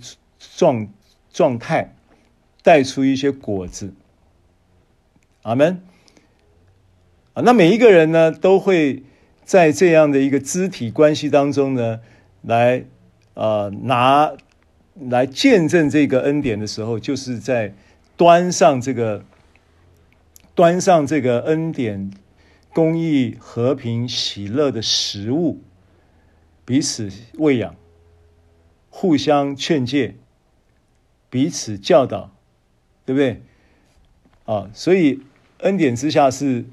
状状态，带出一些果子。阿门。啊，那每一个人呢，都会在这样的一个肢体关系当中呢，来。呃，拿来见证这个恩典的时候，就是在端上这个端上这个恩典、公益、和平、喜乐的食物，彼此喂养，互相劝诫，彼此教导，对不对？啊，所以恩典之下是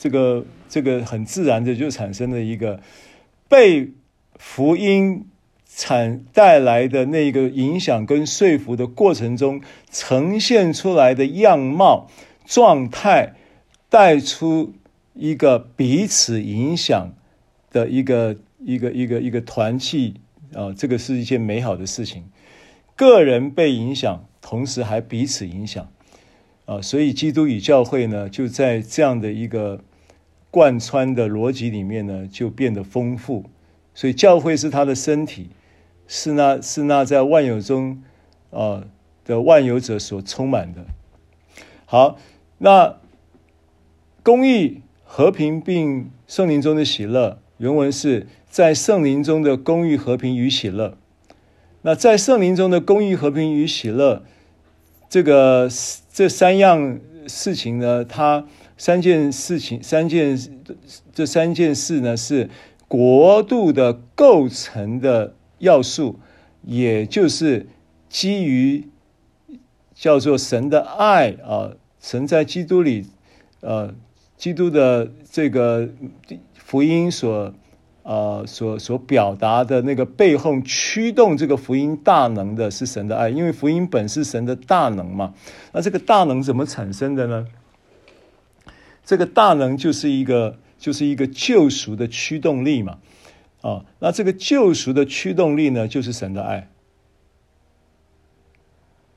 这个这个很自然的就产生了一个被福音产带来的那个影响跟说服的过程中呈现出来的样貌状态，带出一个彼此影响的一个一个一个一个团契啊，这个是一件美好的事情。个人被影响，同时还彼此影响。啊，所以基督与教会呢，就在这样的一个贯穿的逻辑里面呢，就变得丰富。所以教会是他的身体，是那，是那在万有中啊的万有者所充满的。好，那公义、和平并圣灵中的喜乐，原文是在圣灵中的公义、和平与喜乐。那在圣灵中的公义、和平与喜乐。这个这三样事情呢，它三件事情，三件这三件事呢，是国度的构成的要素，也就是基于叫做神的爱啊，神在基督里，呃，基督的这个福音所。呃，所所表达的那个背后驱动这个福音大能的是神的爱，因为福音本是神的大能嘛。那这个大能怎么产生的呢？这个大能就是一个就是一个救赎的驱动力嘛。啊，那这个救赎的驱动力呢，就是神的爱。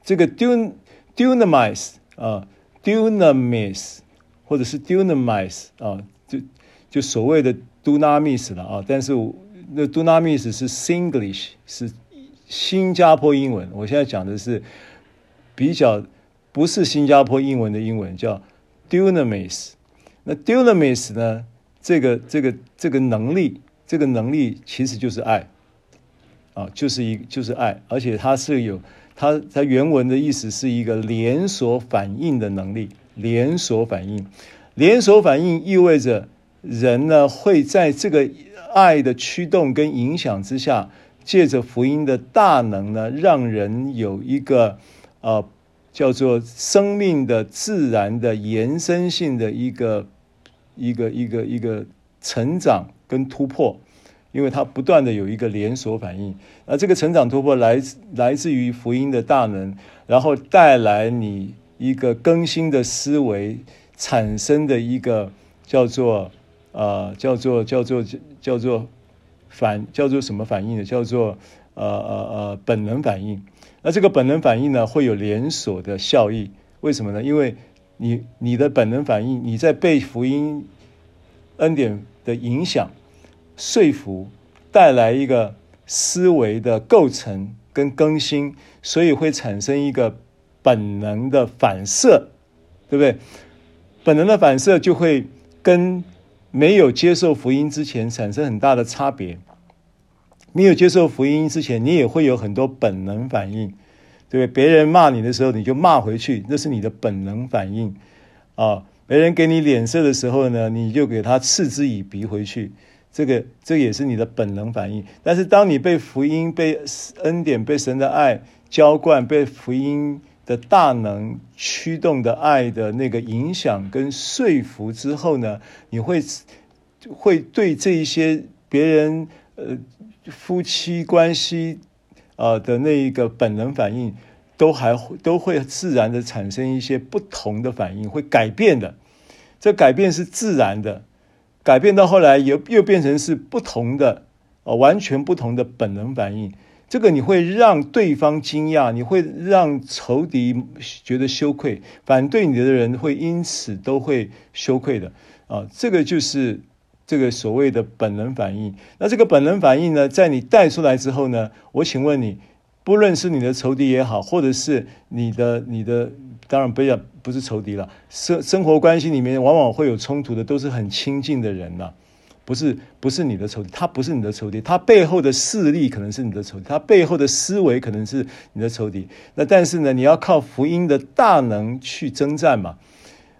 这个 dun dunamis 啊，dunamis 或者是 dunamis 啊，就就所谓的。Dunamis 了啊，但是那 Dunamis 是 Singlish，是新加坡英文。我现在讲的是比较不是新加坡英文的英文，叫 Dunamis。那 Dunamis 呢？这个这个这个能力，这个能力其实就是爱啊，就是一就是爱，而且它是有它它原文的意思是一个连锁反应的能力。连锁反应，连锁反应意味着。人呢，会在这个爱的驱动跟影响之下，借着福音的大能呢，让人有一个呃叫做生命的自然的延伸性的一个一个一个一个成长跟突破，因为它不断的有一个连锁反应，那这个成长突破来自来自于福音的大能，然后带来你一个更新的思维产生的一个叫做。呃，叫做叫做叫做反叫做什么反应呢？叫做呃呃呃本能反应。那这个本能反应呢，会有连锁的效益。为什么呢？因为你你的本能反应，你在被福音恩典的影响、说服，带来一个思维的构成跟更新，所以会产生一个本能的反射，对不对？本能的反射就会跟没有接受福音之前，产生很大的差别。没有接受福音之前，你也会有很多本能反应，对？别人骂你的时候，你就骂回去，那是你的本能反应啊。别人给你脸色的时候呢，你就给他嗤之以鼻回去，这个这也是你的本能反应。但是当你被福音、被恩典、被神的爱浇灌、被福音的大能驱动的爱的那个影响跟说服之后呢，你会会对这一些别人呃夫妻关系呃的那一个本能反应，都还都会自然的产生一些不同的反应，会改变的。这改变是自然的，改变到后来又又变成是不同的，呃，完全不同的本能反应。这个你会让对方惊讶，你会让仇敌觉得羞愧，反对你的人会因此都会羞愧的啊！这个就是这个所谓的本能反应。那这个本能反应呢，在你带出来之后呢，我请问你，不论是你的仇敌也好，或者是你的你的，当然不要不是仇敌了，生生活关系里面往往会有冲突的，都是很亲近的人呐。不是不是你的仇敌，他不是你的仇敌，他背后的势力可能是你的仇敌，他背后的思维可能是你的仇敌。那但是呢，你要靠福音的大能去征战嘛，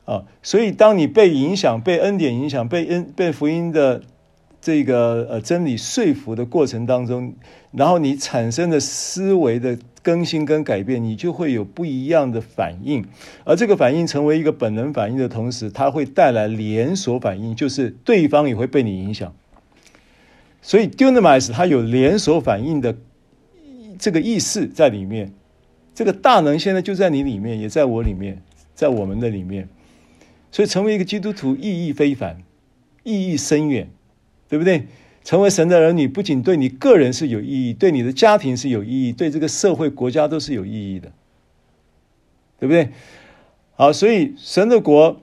啊，所以当你被影响、被恩典影响、被恩被福音的这个呃真理说服的过程当中，然后你产生的思维的更新跟改变，你就会有不一样的反应。而这个反应成为一个本能反应的同时，它会带来连锁反应，就是对方也会被你影响。所以 Dunamis 它有连锁反应的这个意识在里面。这个大能现在就在你里面，也在我里面，在我们的里面。所以成为一个基督徒意义非凡，意义深远。对不对？成为神的儿女，不仅对你个人是有意义，对你的家庭是有意义，对这个社会、国家都是有意义的，对不对？好，所以神的国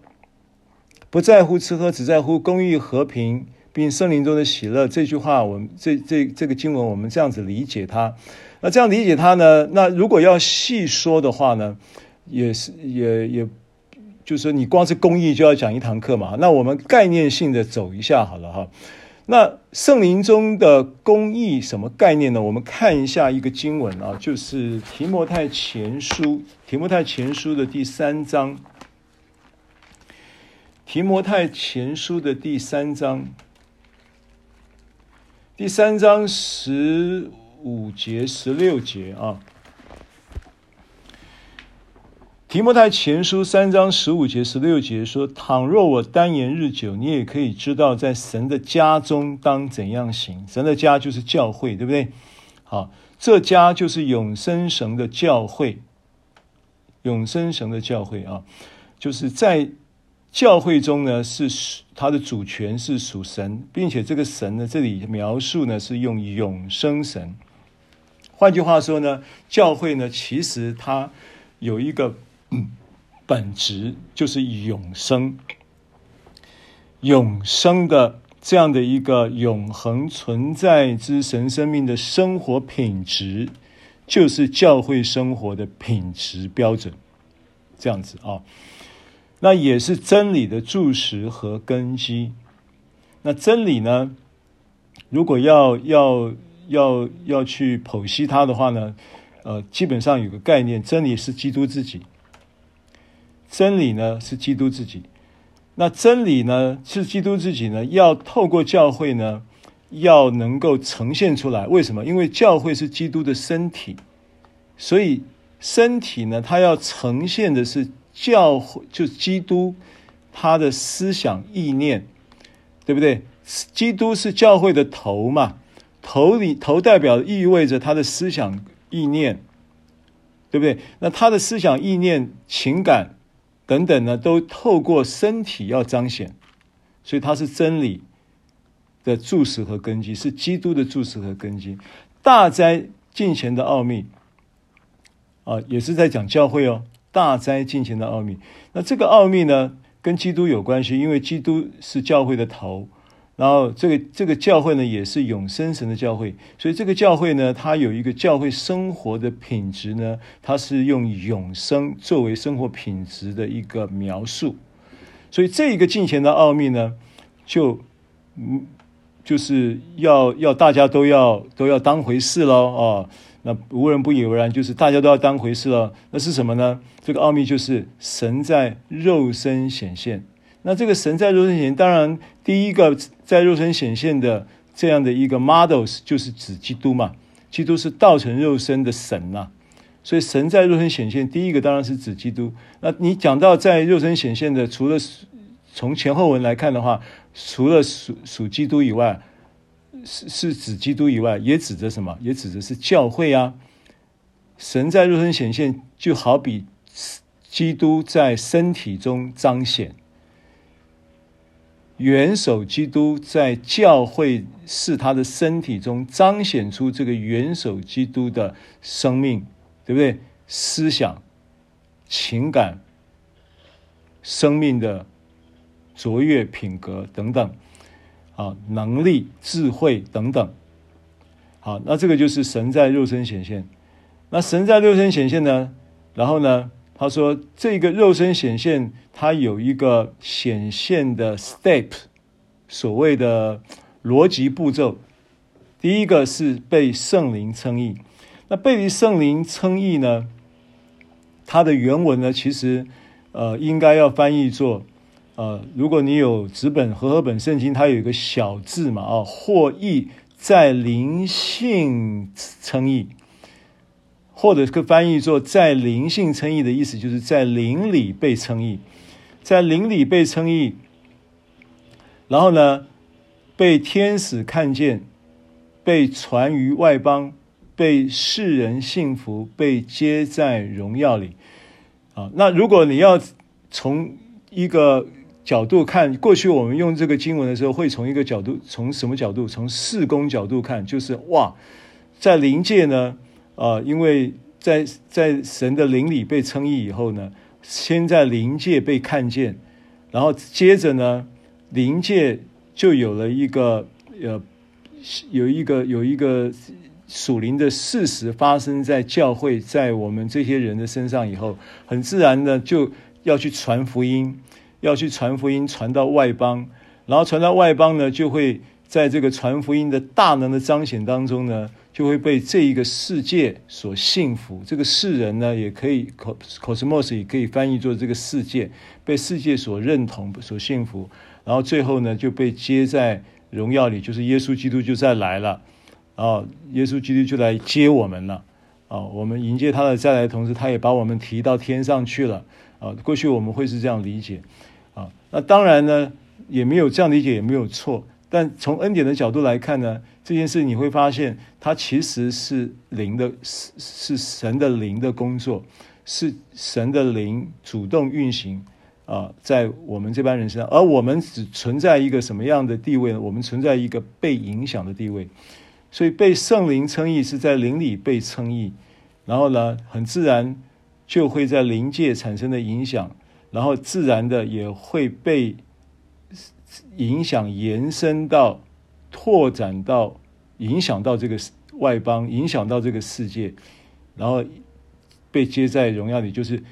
不在乎吃喝，只在乎公义、和平，并圣灵中的喜乐。这句话，我们这这这个经文，我们这样子理解它。那这样理解它呢？那如果要细说的话呢，也是也也。就是说，你光是公益就要讲一堂课嘛？那我们概念性的走一下好了哈。那圣灵中的公益什么概念呢？我们看一下一个经文啊，就是提摩太前书，提摩太前书的第三章，提摩太前书的第三章，第三章十五节、十六节啊。提摩太前书三章十五节、十六节说：“倘若我耽延日久，你也可以知道，在神的家中当怎样行。神的家就是教会，对不对？好，这家就是永生神的教会，永生神的教会啊，就是在教会中呢，是他的主权是属神，并且这个神呢，这里描述呢是用永生神。换句话说呢，教会呢，其实它有一个。”本质就是永生，永生的这样的一个永恒存在之神生命的生活品质，就是教会生活的品质标准。这样子啊，那也是真理的注石和根基。那真理呢，如果要要要要去剖析它的话呢，呃，基本上有个概念，真理是基督自己。真理呢是基督自己，那真理呢是基督自己呢，要透过教会呢，要能够呈现出来。为什么？因为教会是基督的身体，所以身体呢，它要呈现的是教会，就是基督他的思想意念，对不对？基督是教会的头嘛，头里头代表意味着他的思想意念，对不对？那他的思想意念、情感。等等呢，都透过身体要彰显，所以它是真理的柱石和根基，是基督的柱石和根基。大灾近前的奥秘啊，也是在讲教会哦。大灾近前的奥秘，那这个奥秘呢，跟基督有关系，因为基督是教会的头。然后这个这个教会呢，也是永生神的教会，所以这个教会呢，它有一个教会生活的品质呢，它是用永生作为生活品质的一个描述，所以这一个敬虔的奥秘呢，就嗯，就是要要大家都要都要当回事喽哦，那无人不以为然，就是大家都要当回事了。那是什么呢？这个奥秘就是神在肉身显现。那这个神在肉身显现，当然第一个在肉身显现的这样的一个 models 就是指基督嘛，基督是道成肉身的神呐、所以神在肉身显现，第一个当然是指基督。那你讲到在肉身显现的，除了从前后文来看的话，除了属属基督以外，是是指基督以外，也指着什么？也指的是教会啊。神在肉身显现，就好比基督在身体中彰显。元首基督在教会是他的身体中彰显出这个元首基督的生命，对不对？思想、情感、生命的卓越品格等等，啊，能力、智慧等等，好，那这个就是神在肉身显现。那神在肉身显现呢？然后呢？他说：“这个肉身显现，它有一个显现的 step，所谓的逻辑步骤。第一个是被圣灵称义。那被圣灵称义呢？它的原文呢，其实呃，应该要翻译作呃，如果你有纸本和合本圣经，它有一个小字嘛，啊，或译在灵性称义，或者可翻译作在灵性称义的意思，就是在灵里被称义，在灵里被称义，然后呢，被天使看见，被传于外邦，被世人信服，被接在荣耀里。啊，那如果你要从一个角度看，过去我们用这个经文的时候，会从一个角度，从什么角度？从事工角度看，就是哇，在灵界呢，呃，因为在在神的灵里被称义以后呢，先在灵界被看见，然后接着呢，灵界就有了一个呃，有一个有一个属灵的事实发生在教会，在我们这些人的身上以后，很自然的就要去传福音。要去传福音，传到外邦，然后传到外邦呢，就会在这个传福音的大能的彰显当中呢，就会被这一个世界所信服。这个世人呢，也可以 cosmos 也可以翻译作这个世界，被世界所认同、所信服。然后最后呢，就被接在荣耀里，就是耶稣基督就再来了，啊耶稣基督就来接我们了。啊，我们迎接他的再来同时，他也把我们提到天上去了。啊，过去我们会是这样理解。啊，那当然呢，也没有这样理解也没有错。但从恩典的角度来看呢，这件事你会发现，它其实是灵的，是是神的灵的工作，是神的灵主动运行啊，在我们这班人身上，而我们只存在一个什么样的地位呢？我们存在一个被影响的地位，所以被圣灵称义是在灵里被称义，然后呢，很自然就会在灵界产生的影响。然后自然的也会被影响延伸到、拓展到、影响到这个外邦，影响到这个世界，然后被接在荣耀里。就是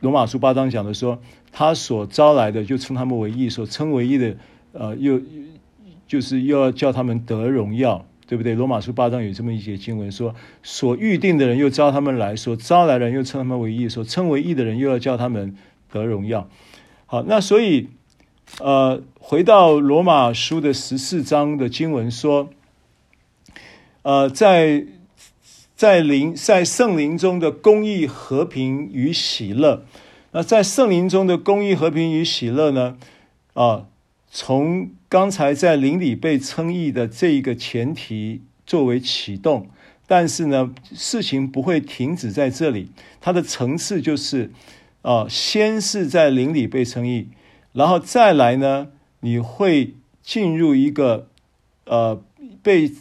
罗马书八章讲的说，他所招来的就称他们为义，所称为义的，呃，又就是又要叫他们得荣耀。对不对？罗马书八章有这么一节经文说：“所预定的人又招他们来，所招来的人又称他们为义，所称为义的人又要叫他们得荣耀。”好，那所以，呃，回到罗马书的十四章的经文说：“呃，在在灵在圣灵中的公义、和平与喜乐。那在圣灵中的公义、和平与喜乐呢？啊、从。刚才在灵里被称义的这一个前提作为启动，但是呢，事情不会停止在这里。它的层次就是，啊、先是在灵里被称义，然后再来呢，你会进入一个，呃，被，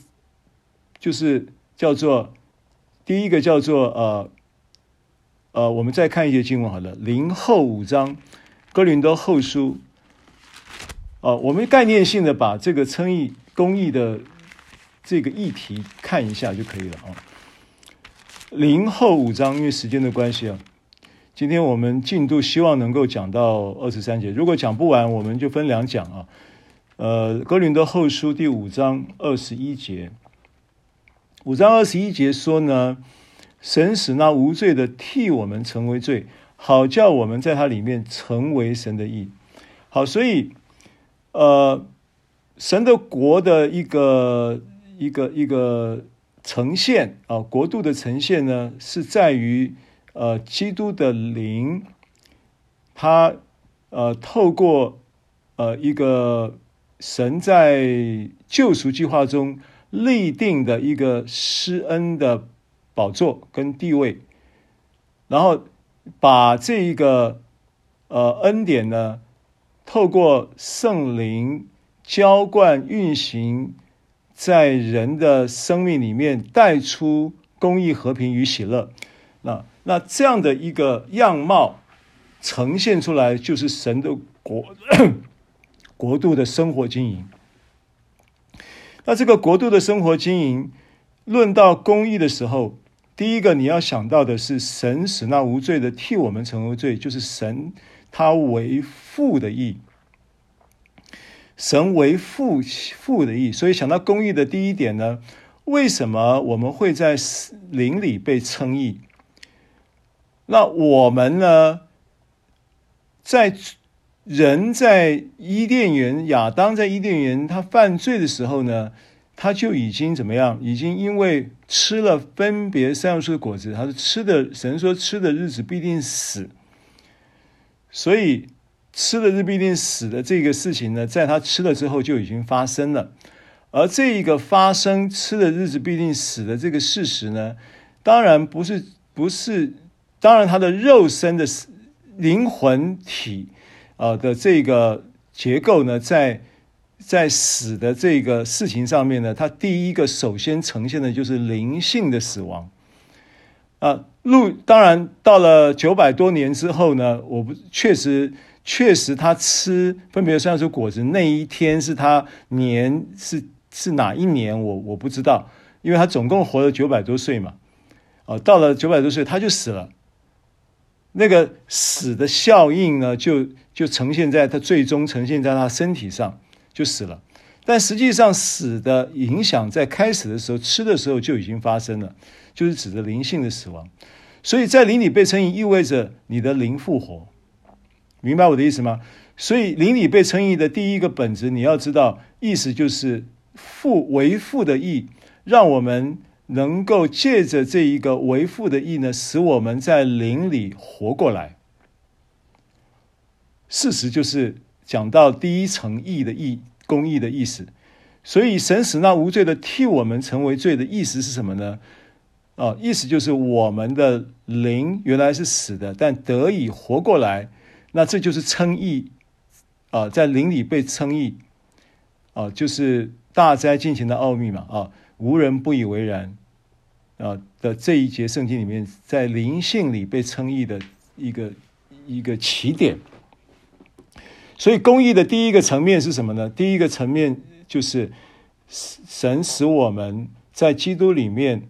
就是叫做第一个叫做呃，呃，我们再看一些经文好了，零后五章，哥林多后书。哦，我们概念性的把这个称义公义的这个议题看一下就可以了啊。零后五章，因为时间的关系啊，今天我们进度希望能够讲到二十三节，如果讲不完，我们就分两讲啊。呃，哥林多后书第五章二十一节，五章二十一节说呢，神使那无罪的替我们成为罪，好叫我们在他里面成为神的义。好，所以。呃，神的国的一个一个一个呈现啊，国度的呈现呢，是在于呃，基督的灵，他呃，透过呃一个神在救赎计划中立定的一个施恩的宝座跟地位，然后把这一个呃恩典呢。透过圣灵浇灌运行在人的生命里面，带出公义、和平与喜乐。那那这样的一个样貌呈现出来，就是神的国 国度的生活经营。那这个国度的生活经营，论到公义的时候，第一个你要想到的是，神使那无罪的替我们成为罪，就是神。他为父的义，神为父父的义，所以想到公义的第一点呢，为什么我们会在灵里被称义？那我们呢，在人在伊甸园，亚当在伊甸园他犯罪的时候呢，他就已经怎么样？已经因为吃了分别善恶树的果子，他是吃的神说吃的日子必定死，所以吃的日必定死的这个事情呢，在他吃了之后就已经发生了。而这一个发生吃的日子必定死的这个事实呢，当然不是不是，当然他的肉身的灵魂体呃的这个结构呢，在。在死的这个事情上面呢，他第一个首先呈现的就是灵性的死亡。啊，路当然到了九百多年之后呢，我不确实确实他吃分别善恶树果子那一天是他年是是哪一年我我不知道，因为他总共活了九百多岁嘛，啊，到了九百多岁他就死了。那个死的效应呢，就就呈现在他最终呈现在他身体上。就死了，但实际上死的影响在开始的时候吃的时候就已经发生了，就是指的灵性的死亡。所以在灵里被称义意味着你的灵复活，明白我的意思吗？所以灵里被称义的第一个本质，你要知道，意思就是复为复的义，让我们能够借着这一个为父的义呢，使我们在灵里活过来。事实就是。讲到第一层义的义，公义的意思，所以神使那无罪的替我们成为罪的意思是什么呢？啊，意思就是我们的灵原来是死的，但得以活过来，那这就是称义啊，在灵里被称义啊，就是大灾进行的奥秘嘛啊，无人不以为然啊的这一节圣经里面，在灵性里被称义的一个一个起点。所以公义的第一个层面是什么呢？第一个层面就是神使我们在基督里面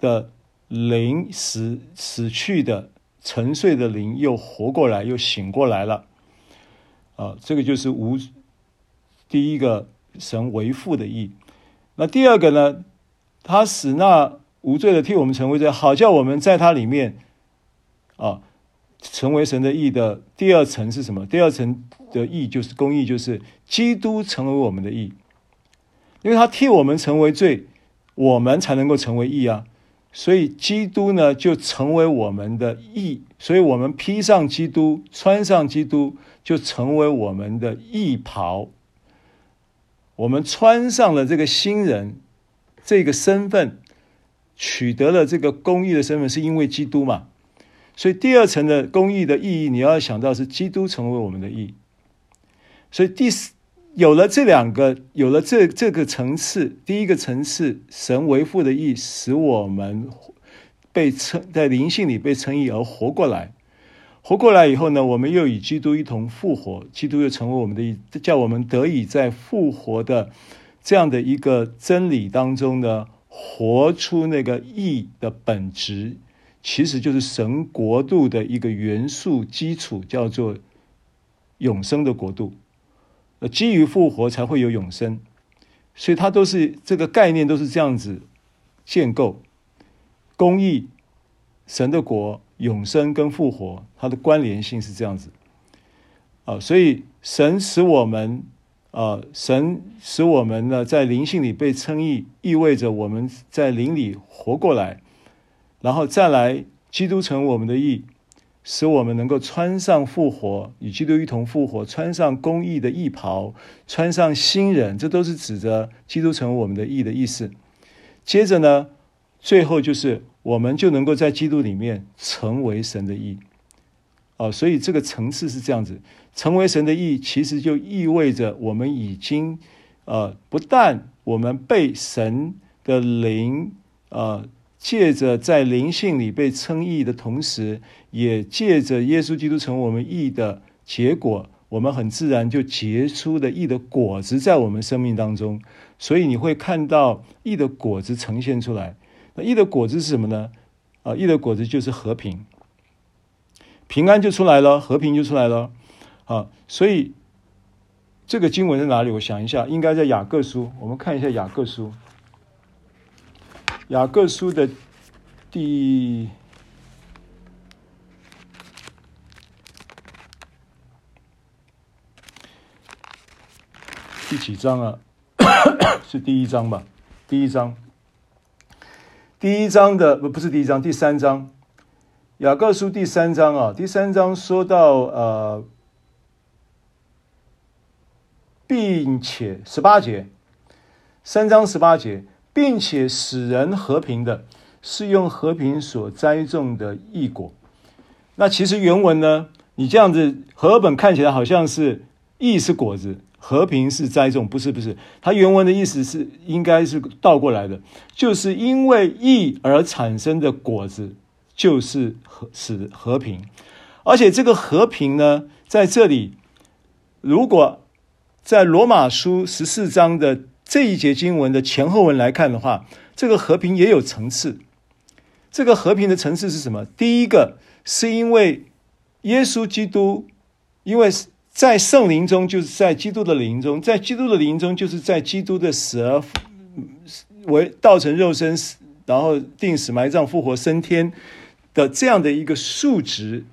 的灵死死去的沉睡的灵又活过来，又醒过来了。啊，这个就是无第一个神为父的义。那第二个呢？他使那无罪的替我们成为罪，好叫我们在他里面啊。成为神的义的第二层是什么？第二层的义就是公义，就是基督成为我们的义，因为他替我们成为罪，我们才能够成为义啊。所以基督呢，就成为我们的义，所以我们披上基督，穿上基督，就成为我们的义袍。我们穿上了这个新人，这个身份，取得了这个公义的身份，是因为基督嘛？所以第二层的公义的意义，你要想到是基督成为我们的义。所以第四有了这两个，有了这这个层次，第一个层次神为父的义，使我们被称在灵性里被称义而活过来。活过来以后呢，我们又与基督一同复活，基督又成为我们的义，叫我们得以在复活的这样的一个真理当中呢，活出那个义的本质。其实就是神国度的一个元素基础，叫做永生的国度。呃，基于复活才会有永生，所以它都是这个概念都是这样子建构。公义、神的国、永生跟复活，它的关联性是这样子。啊，所以神使我们，啊，神使我们呢在灵性里被称义，意味着我们在灵里活过来。然后再来，基督成我们的义，使我们能够穿上复活，与基督一同复活，穿上公义的义袍，穿上新人，这都是指着基督成我们的义的意思。接着呢，最后就是我们就能够在基督里面成为神的义。哦，所以这个层次是这样子，成为神的义，其实就意味着我们已经，呃，不但我们被神的灵，呃。借着在灵性里被称义的同时，也借着耶稣基督成为我们义的结果，我们很自然就结出的义的果子在我们生命当中。所以你会看到义的果子呈现出来。那义的果子是什么呢？啊，义的果子就是和平，平安就出来了，和平就出来了。啊，所以这个经文在哪里？我想一下，应该在雅各书。我们看一下雅各书。雅各书的第第几章啊？是第一章吧？第一章，第一章的不不是第一章，第三章，雅各书第三章啊，第三章说到呃，并且十八节，三章十八节，并且使人和平的，是用和平所栽种的义果。那其实原文呢，你这样子和本看起来好像是义是果子。和平是栽种，不是不是，它原文的意思是应该是倒过来的，就是因为义而产生的果子就是和使和平，而且这个和平呢，在这里，如果在罗马书十四章的这一节经文的前后文来看的话，这个和平也有层次。这个和平的层次是什么？第一个是因为耶稣基督，因为。在圣灵中，就是在基督的灵中；在基督的灵中，就是在基督的死而为道成肉身，然后定死埋葬复活升天的这样的一个数值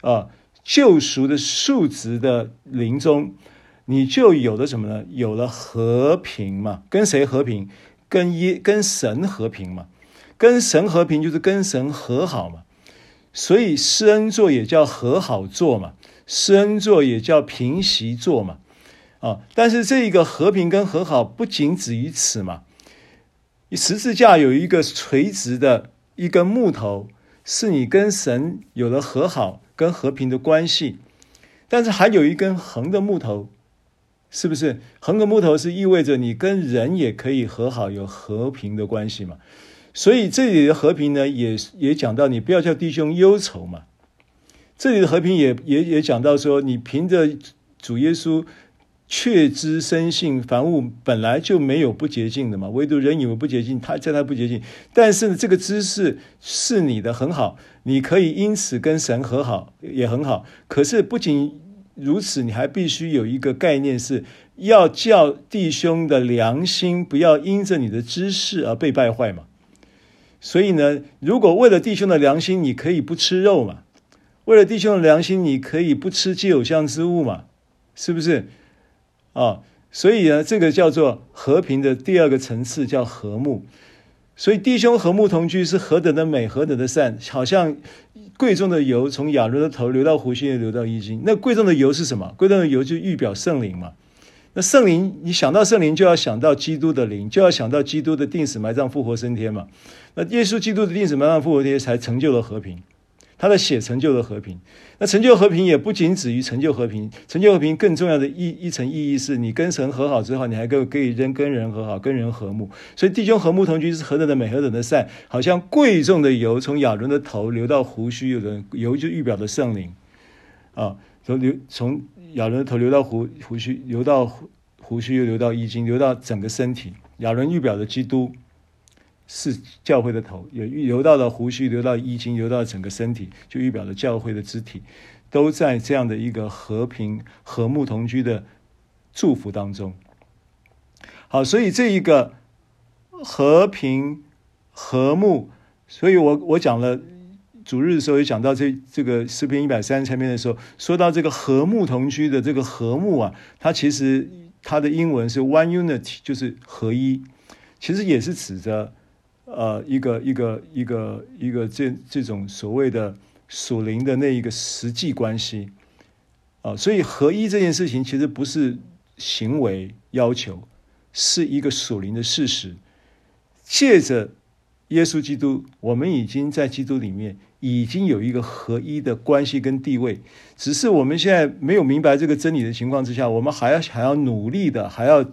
啊，救赎的数值的灵中，你就有了什么呢？有了和平嘛？跟谁和平？跟耶跟神和平嘛？跟神和平就是跟神和好嘛？所以施恩座也叫和好座嘛？施恩座也叫平息座嘛，啊，但是这一个和平跟和好不仅止于此嘛。十字架有一个垂直的一根木头，是你跟神有了和好跟和平的关系，但是还有一根横的木头，是不是？横的木头是意味着你跟人也可以和好，有和平的关系嘛。所以这里的和平呢，也也讲到你不要叫弟兄忧愁嘛。这里的和平也也也讲到说，你凭着主耶稣确知生性，凡物本来就没有不洁净的嘛，唯独人以为不洁净，他在他不洁净。但是呢，这个知识是你的很好，你可以因此跟神和好也很好。可是不仅如此，你还必须有一个概念，是要叫弟兄的良心不要因着你的知识而被败坏嘛。所以呢，如果为了弟兄的良心，你可以不吃肉嘛。为了弟兄的良心，你可以不吃祭偶像之物嘛？是不是？啊，所以呢，这个叫做和平的第二个层次，叫和睦。所以弟兄和睦同居是何等的美，何等的善，好像贵重的油从亚伦的头流到胡须，流到衣襟。那贵重的油是什么？贵重的油就预表圣灵嘛。那圣灵，你想到圣灵，就要想到基督的灵，就要想到基督的钉死埋葬复活升天嘛。那耶稣基督的钉死埋葬复活天，才成就了和平。他的血成就了和平，那成就和平也不仅止于成就和平，成就和平更重要的一一层意义是你跟神和好之后，你还可以可以跟跟人和好，跟人和睦。所以弟兄和睦同居是何等的美，何等的善，好像贵重的油从亚伦的头流到胡须，有的油就预表的圣灵啊，从流从亚伦的头流到胡胡须，流到胡须又流到衣襟，流到整个身体。亚伦预表的基督。是教会的头，也流到了胡须，流到衣襟，流到整个身体，就预表了教会的肢体，都在这样的一个和平、和睦同居的祝福当中。好，所以这一个和平、和睦，所以我我讲了主日的时候也讲到这这个诗篇一百三十三篇的时候，说到这个和睦同居的这个和睦啊，它其实它的英文是 one unity，就是合一，其实也是指着。呃，一个一个一个一个这这种所谓的属灵的那一个实际关系啊，所以合一这件事情其实不是行为要求，是一个属灵的事实。借着耶稣基督，我们已经在基督里面已经有一个合一的关系跟地位，只是我们现在没有明白这个真理的情况之下，我们还要还要努力的，还要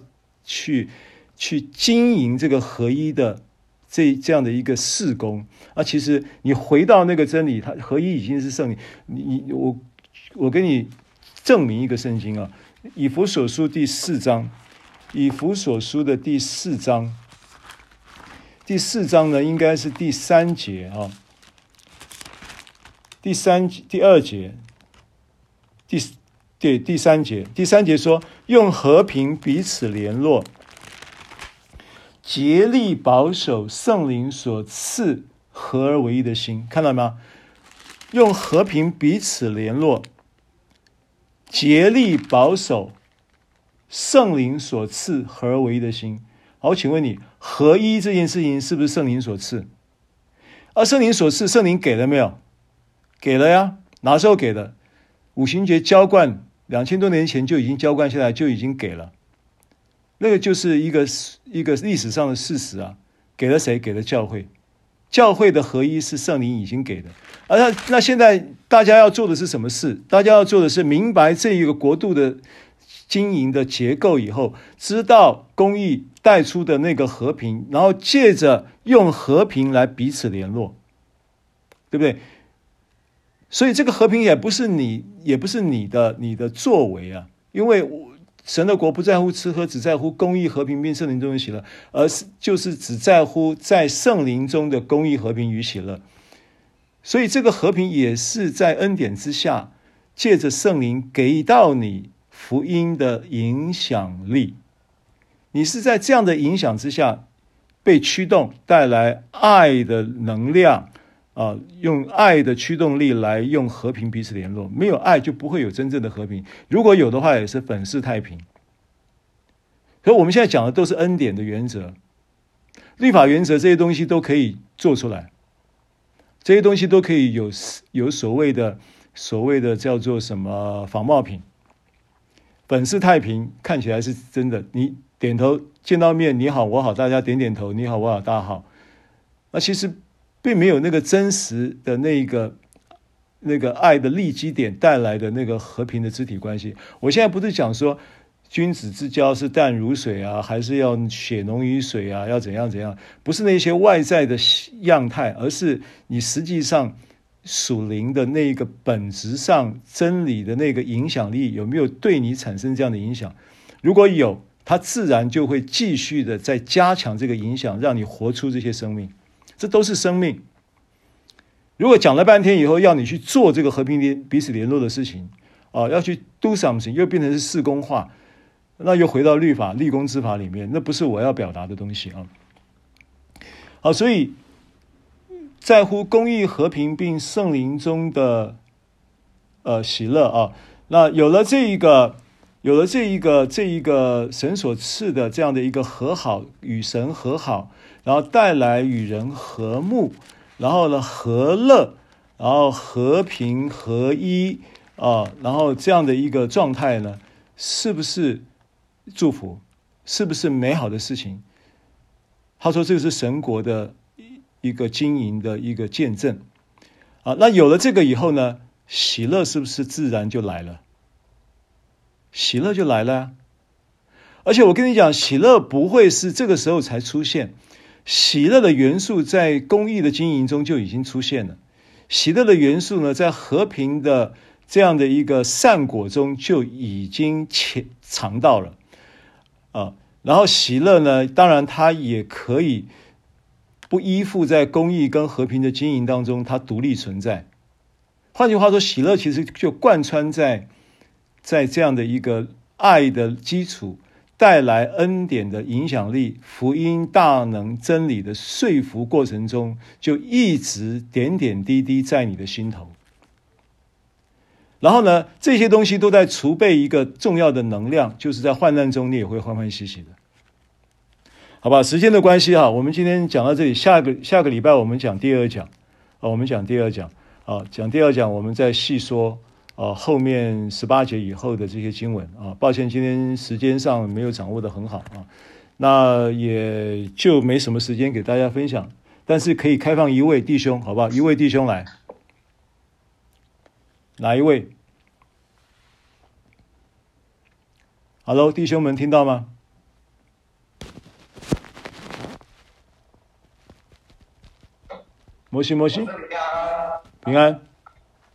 去去经营这个合一的。这这样的一个事工啊，其实你回到那个真理，它合一已经是圣灵。你你我我给你证明一个圣经啊，《以弗所书》第四章，《以弗所书》的第四章，第四章呢应该是第三节啊，第三第二节，第对第三节，第三节说用和平彼此联络。竭力保守圣灵所赐合而为一的心，看到吗？用和平彼此联络，竭力保守圣灵所赐合而为一的心。好，请问你合一这件事情是不是圣灵所赐？而圣灵所赐，圣灵给了没有？给了呀，哪时候给的？五行节浇灌，两千多年前就已经浇灌下来，就已经给了。那个就是一个一个历史上的事实啊，给了谁？给了教会。教会的合一是圣灵已经给的，而那那现在大家要做的是什么事？大家要做的是明白这一个国度的经营的结构以后，知道公益带出的那个和平，然后借着用和平来彼此联络，对不对？所以这个和平也不是你，也不是你的你的作为啊，因为我。神的国不在乎吃喝，只在乎公义、和平并圣灵中的喜乐，而是就是只在乎在圣灵中的公义、和平与喜乐。所以这个和平也是在恩典之下，借着圣灵给到你福音的影响力。你是在这样的影响之下被驱动，带来爱的能量。啊，用爱的驱动力来用和平彼此联络，没有爱就不会有真正的和平。如果有的话，也是粉饰太平。所以我们现在讲的都是恩典的原则、律法原则，这些东西都可以做出来，这些东西都可以有有所谓的所谓的叫做什么仿冒品，粉饰太平，看起来是真的。你点头见到面，你好我好，大家点点头，你好我好大家好，那其实。并没有那个真实的那个那个爱的立基点带来的那个和平的肢体关系。我现在不是讲说君子之交是淡如水啊，还是要血浓于水啊，要怎样怎样？不是那些外在的样态，而是你实际上属灵的那个本质上真理的那个影响力有没有对你产生这样的影响？如果有，它自然就会继续的在加强这个影响，让你活出这些生命。这都是生命。如果讲了半天以后，要你去做这个和平联彼此联络的事情，啊，要去 do something，又变成是事工化，那又回到律法立功之法里面，那不是我要表达的东西啊。好，所以在乎公益和平并圣灵中的呃喜乐啊，那有了这一个，有了这一个这一个神所赐的这样的一个和好，与神和好。然后带来与人和睦，然后呢和乐，然后和平合一啊，然后这样的一个状态呢，是不是祝福？是不是美好的事情？他说这个是神国的一个经营的一个见证啊。那有了这个以后呢，喜乐是不是自然就来了？喜乐就来了，而且我跟你讲，喜乐不会是这个时候才出现。喜乐的元素在公益的经营中就已经出现了，喜乐的元素呢，在和平的这样的一个善果中就已经潜藏到了啊。然后喜乐呢，当然它也可以不依附在公益跟和平的经营当中，它独立存在。换句话说，喜乐其实就贯穿在在这样的一个爱的基础。带来恩典的影响力，福音大能真理的说服过程中，就一直点点滴滴在你的心头。然后呢，这些东西都在储备一个重要的能量，就是在患难中你也会欢欢喜喜的。好吧，时间的关系哈，我们今天讲到这里，下个下个礼拜我们讲第二讲啊，我们讲第二讲啊，讲第二讲我们再细说。啊，后面十八节以后的这些经文啊，抱歉，今天时间上没有掌握的很好啊，那也就没什么时间给大家分享，但是可以开放一位弟兄，好不好？一位弟兄来，哪一位？Hello，弟兄们听到吗？摩西，摩西，平安，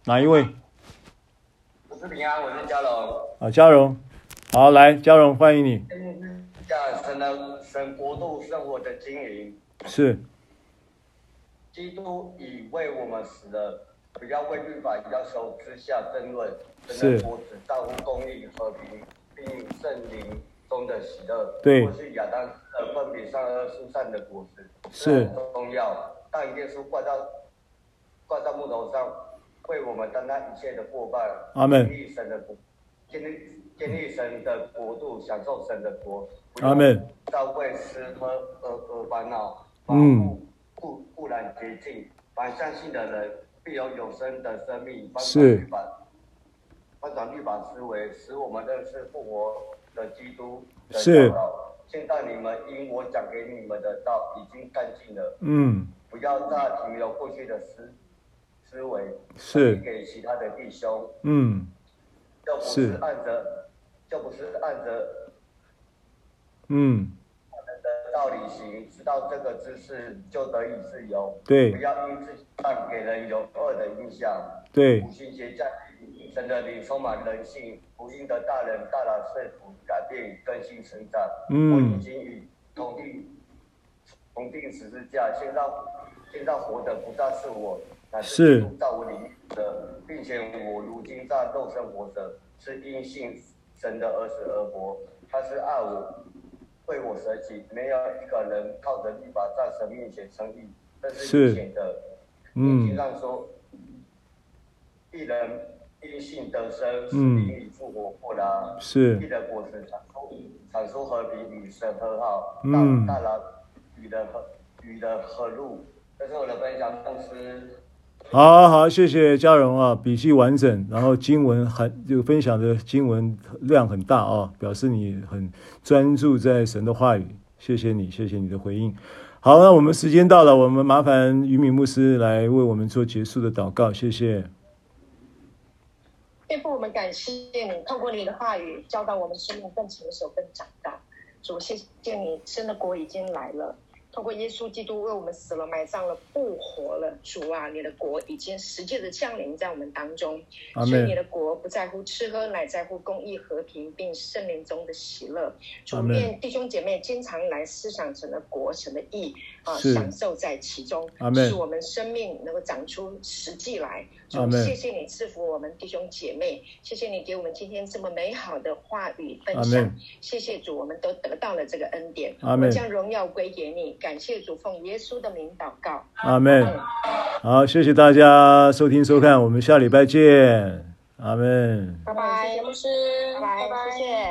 哪一位？平安，我是嘉荣。啊，嘉荣，好，来，嘉荣，欢迎你。讲神的神国度生活的经营。是。基督已为我们死了，不要为律法要求之下争论。是。我只在乎公义和平，并圣灵中的喜乐。对。我是亚当的分别善恶树上的果实。是。重要，但耶稣挂到挂在木头上。为我们担当一切的过犯，阿门。建立建立神的国度，享受神的国。阿门。再为吃喝而而烦恼。嗯。固固然洁净，凡相信的人必有永生的生命。是。翻转律法思维，使我们认识复活的基督的教导。现在你们因我讲给你们的道已经干净了。嗯。不要再停留过去的思思维，是给其他的弟兄。嗯。就不是按着，就不是按着。嗯。的道理行，知道这个知识就得以自由。对。不要因自己给人有恶的印象。对。五行节在。神的灵充满人性，福音的大人大大说服、改变、更新、成长。嗯，我已经与同定同定十字架，现在现在活的不再是我，乃是在我里面的，并且我如今在肉身活着，是因信神的儿子而活。他是爱我，为我舍己。没有一个人靠着律法在神面前称义，这是明显的。嗯，经上说，一人。因信得生，是因你复活过来，是。义的果实产出产出和平与神和好，嗯，带来与的和与的和睦。这是我的分享，公司。好好，谢谢嘉荣啊，笔记完整，然后经文很就分享的经文量很大啊，表示你很专注在神的话语。谢谢你，谢谢你的回应。好，那我们时间到了，我们麻烦于敏牧师来为我们做结束的祷告，谢谢。天父，我们感谢你，透过你的话语教导我们生命更成熟、更长大。主，谢谢你，神的国已经来了。透过耶稣基督为我们死了、埋葬了、复活了，主啊，你的国已经实际的降临在我们当中。所以你的国不在乎吃喝，乃在乎公义、和平，并圣灵中的喜乐。主，愿弟兄姐妹经常来思想神的国、神的义啊，享受在其中，使我们生命能够长出实际来。主，谢谢你赐福我们弟兄姐妹，谢谢你给我们今天这么美好的话语分享。谢谢主，我们都得到了这个恩典。我们将荣耀归给你。感谢主，奉耶稣的名祷告。阿门。好，谢谢大家收听收看，我们下礼拜见。阿门。拜拜，牧师。拜拜，谢谢。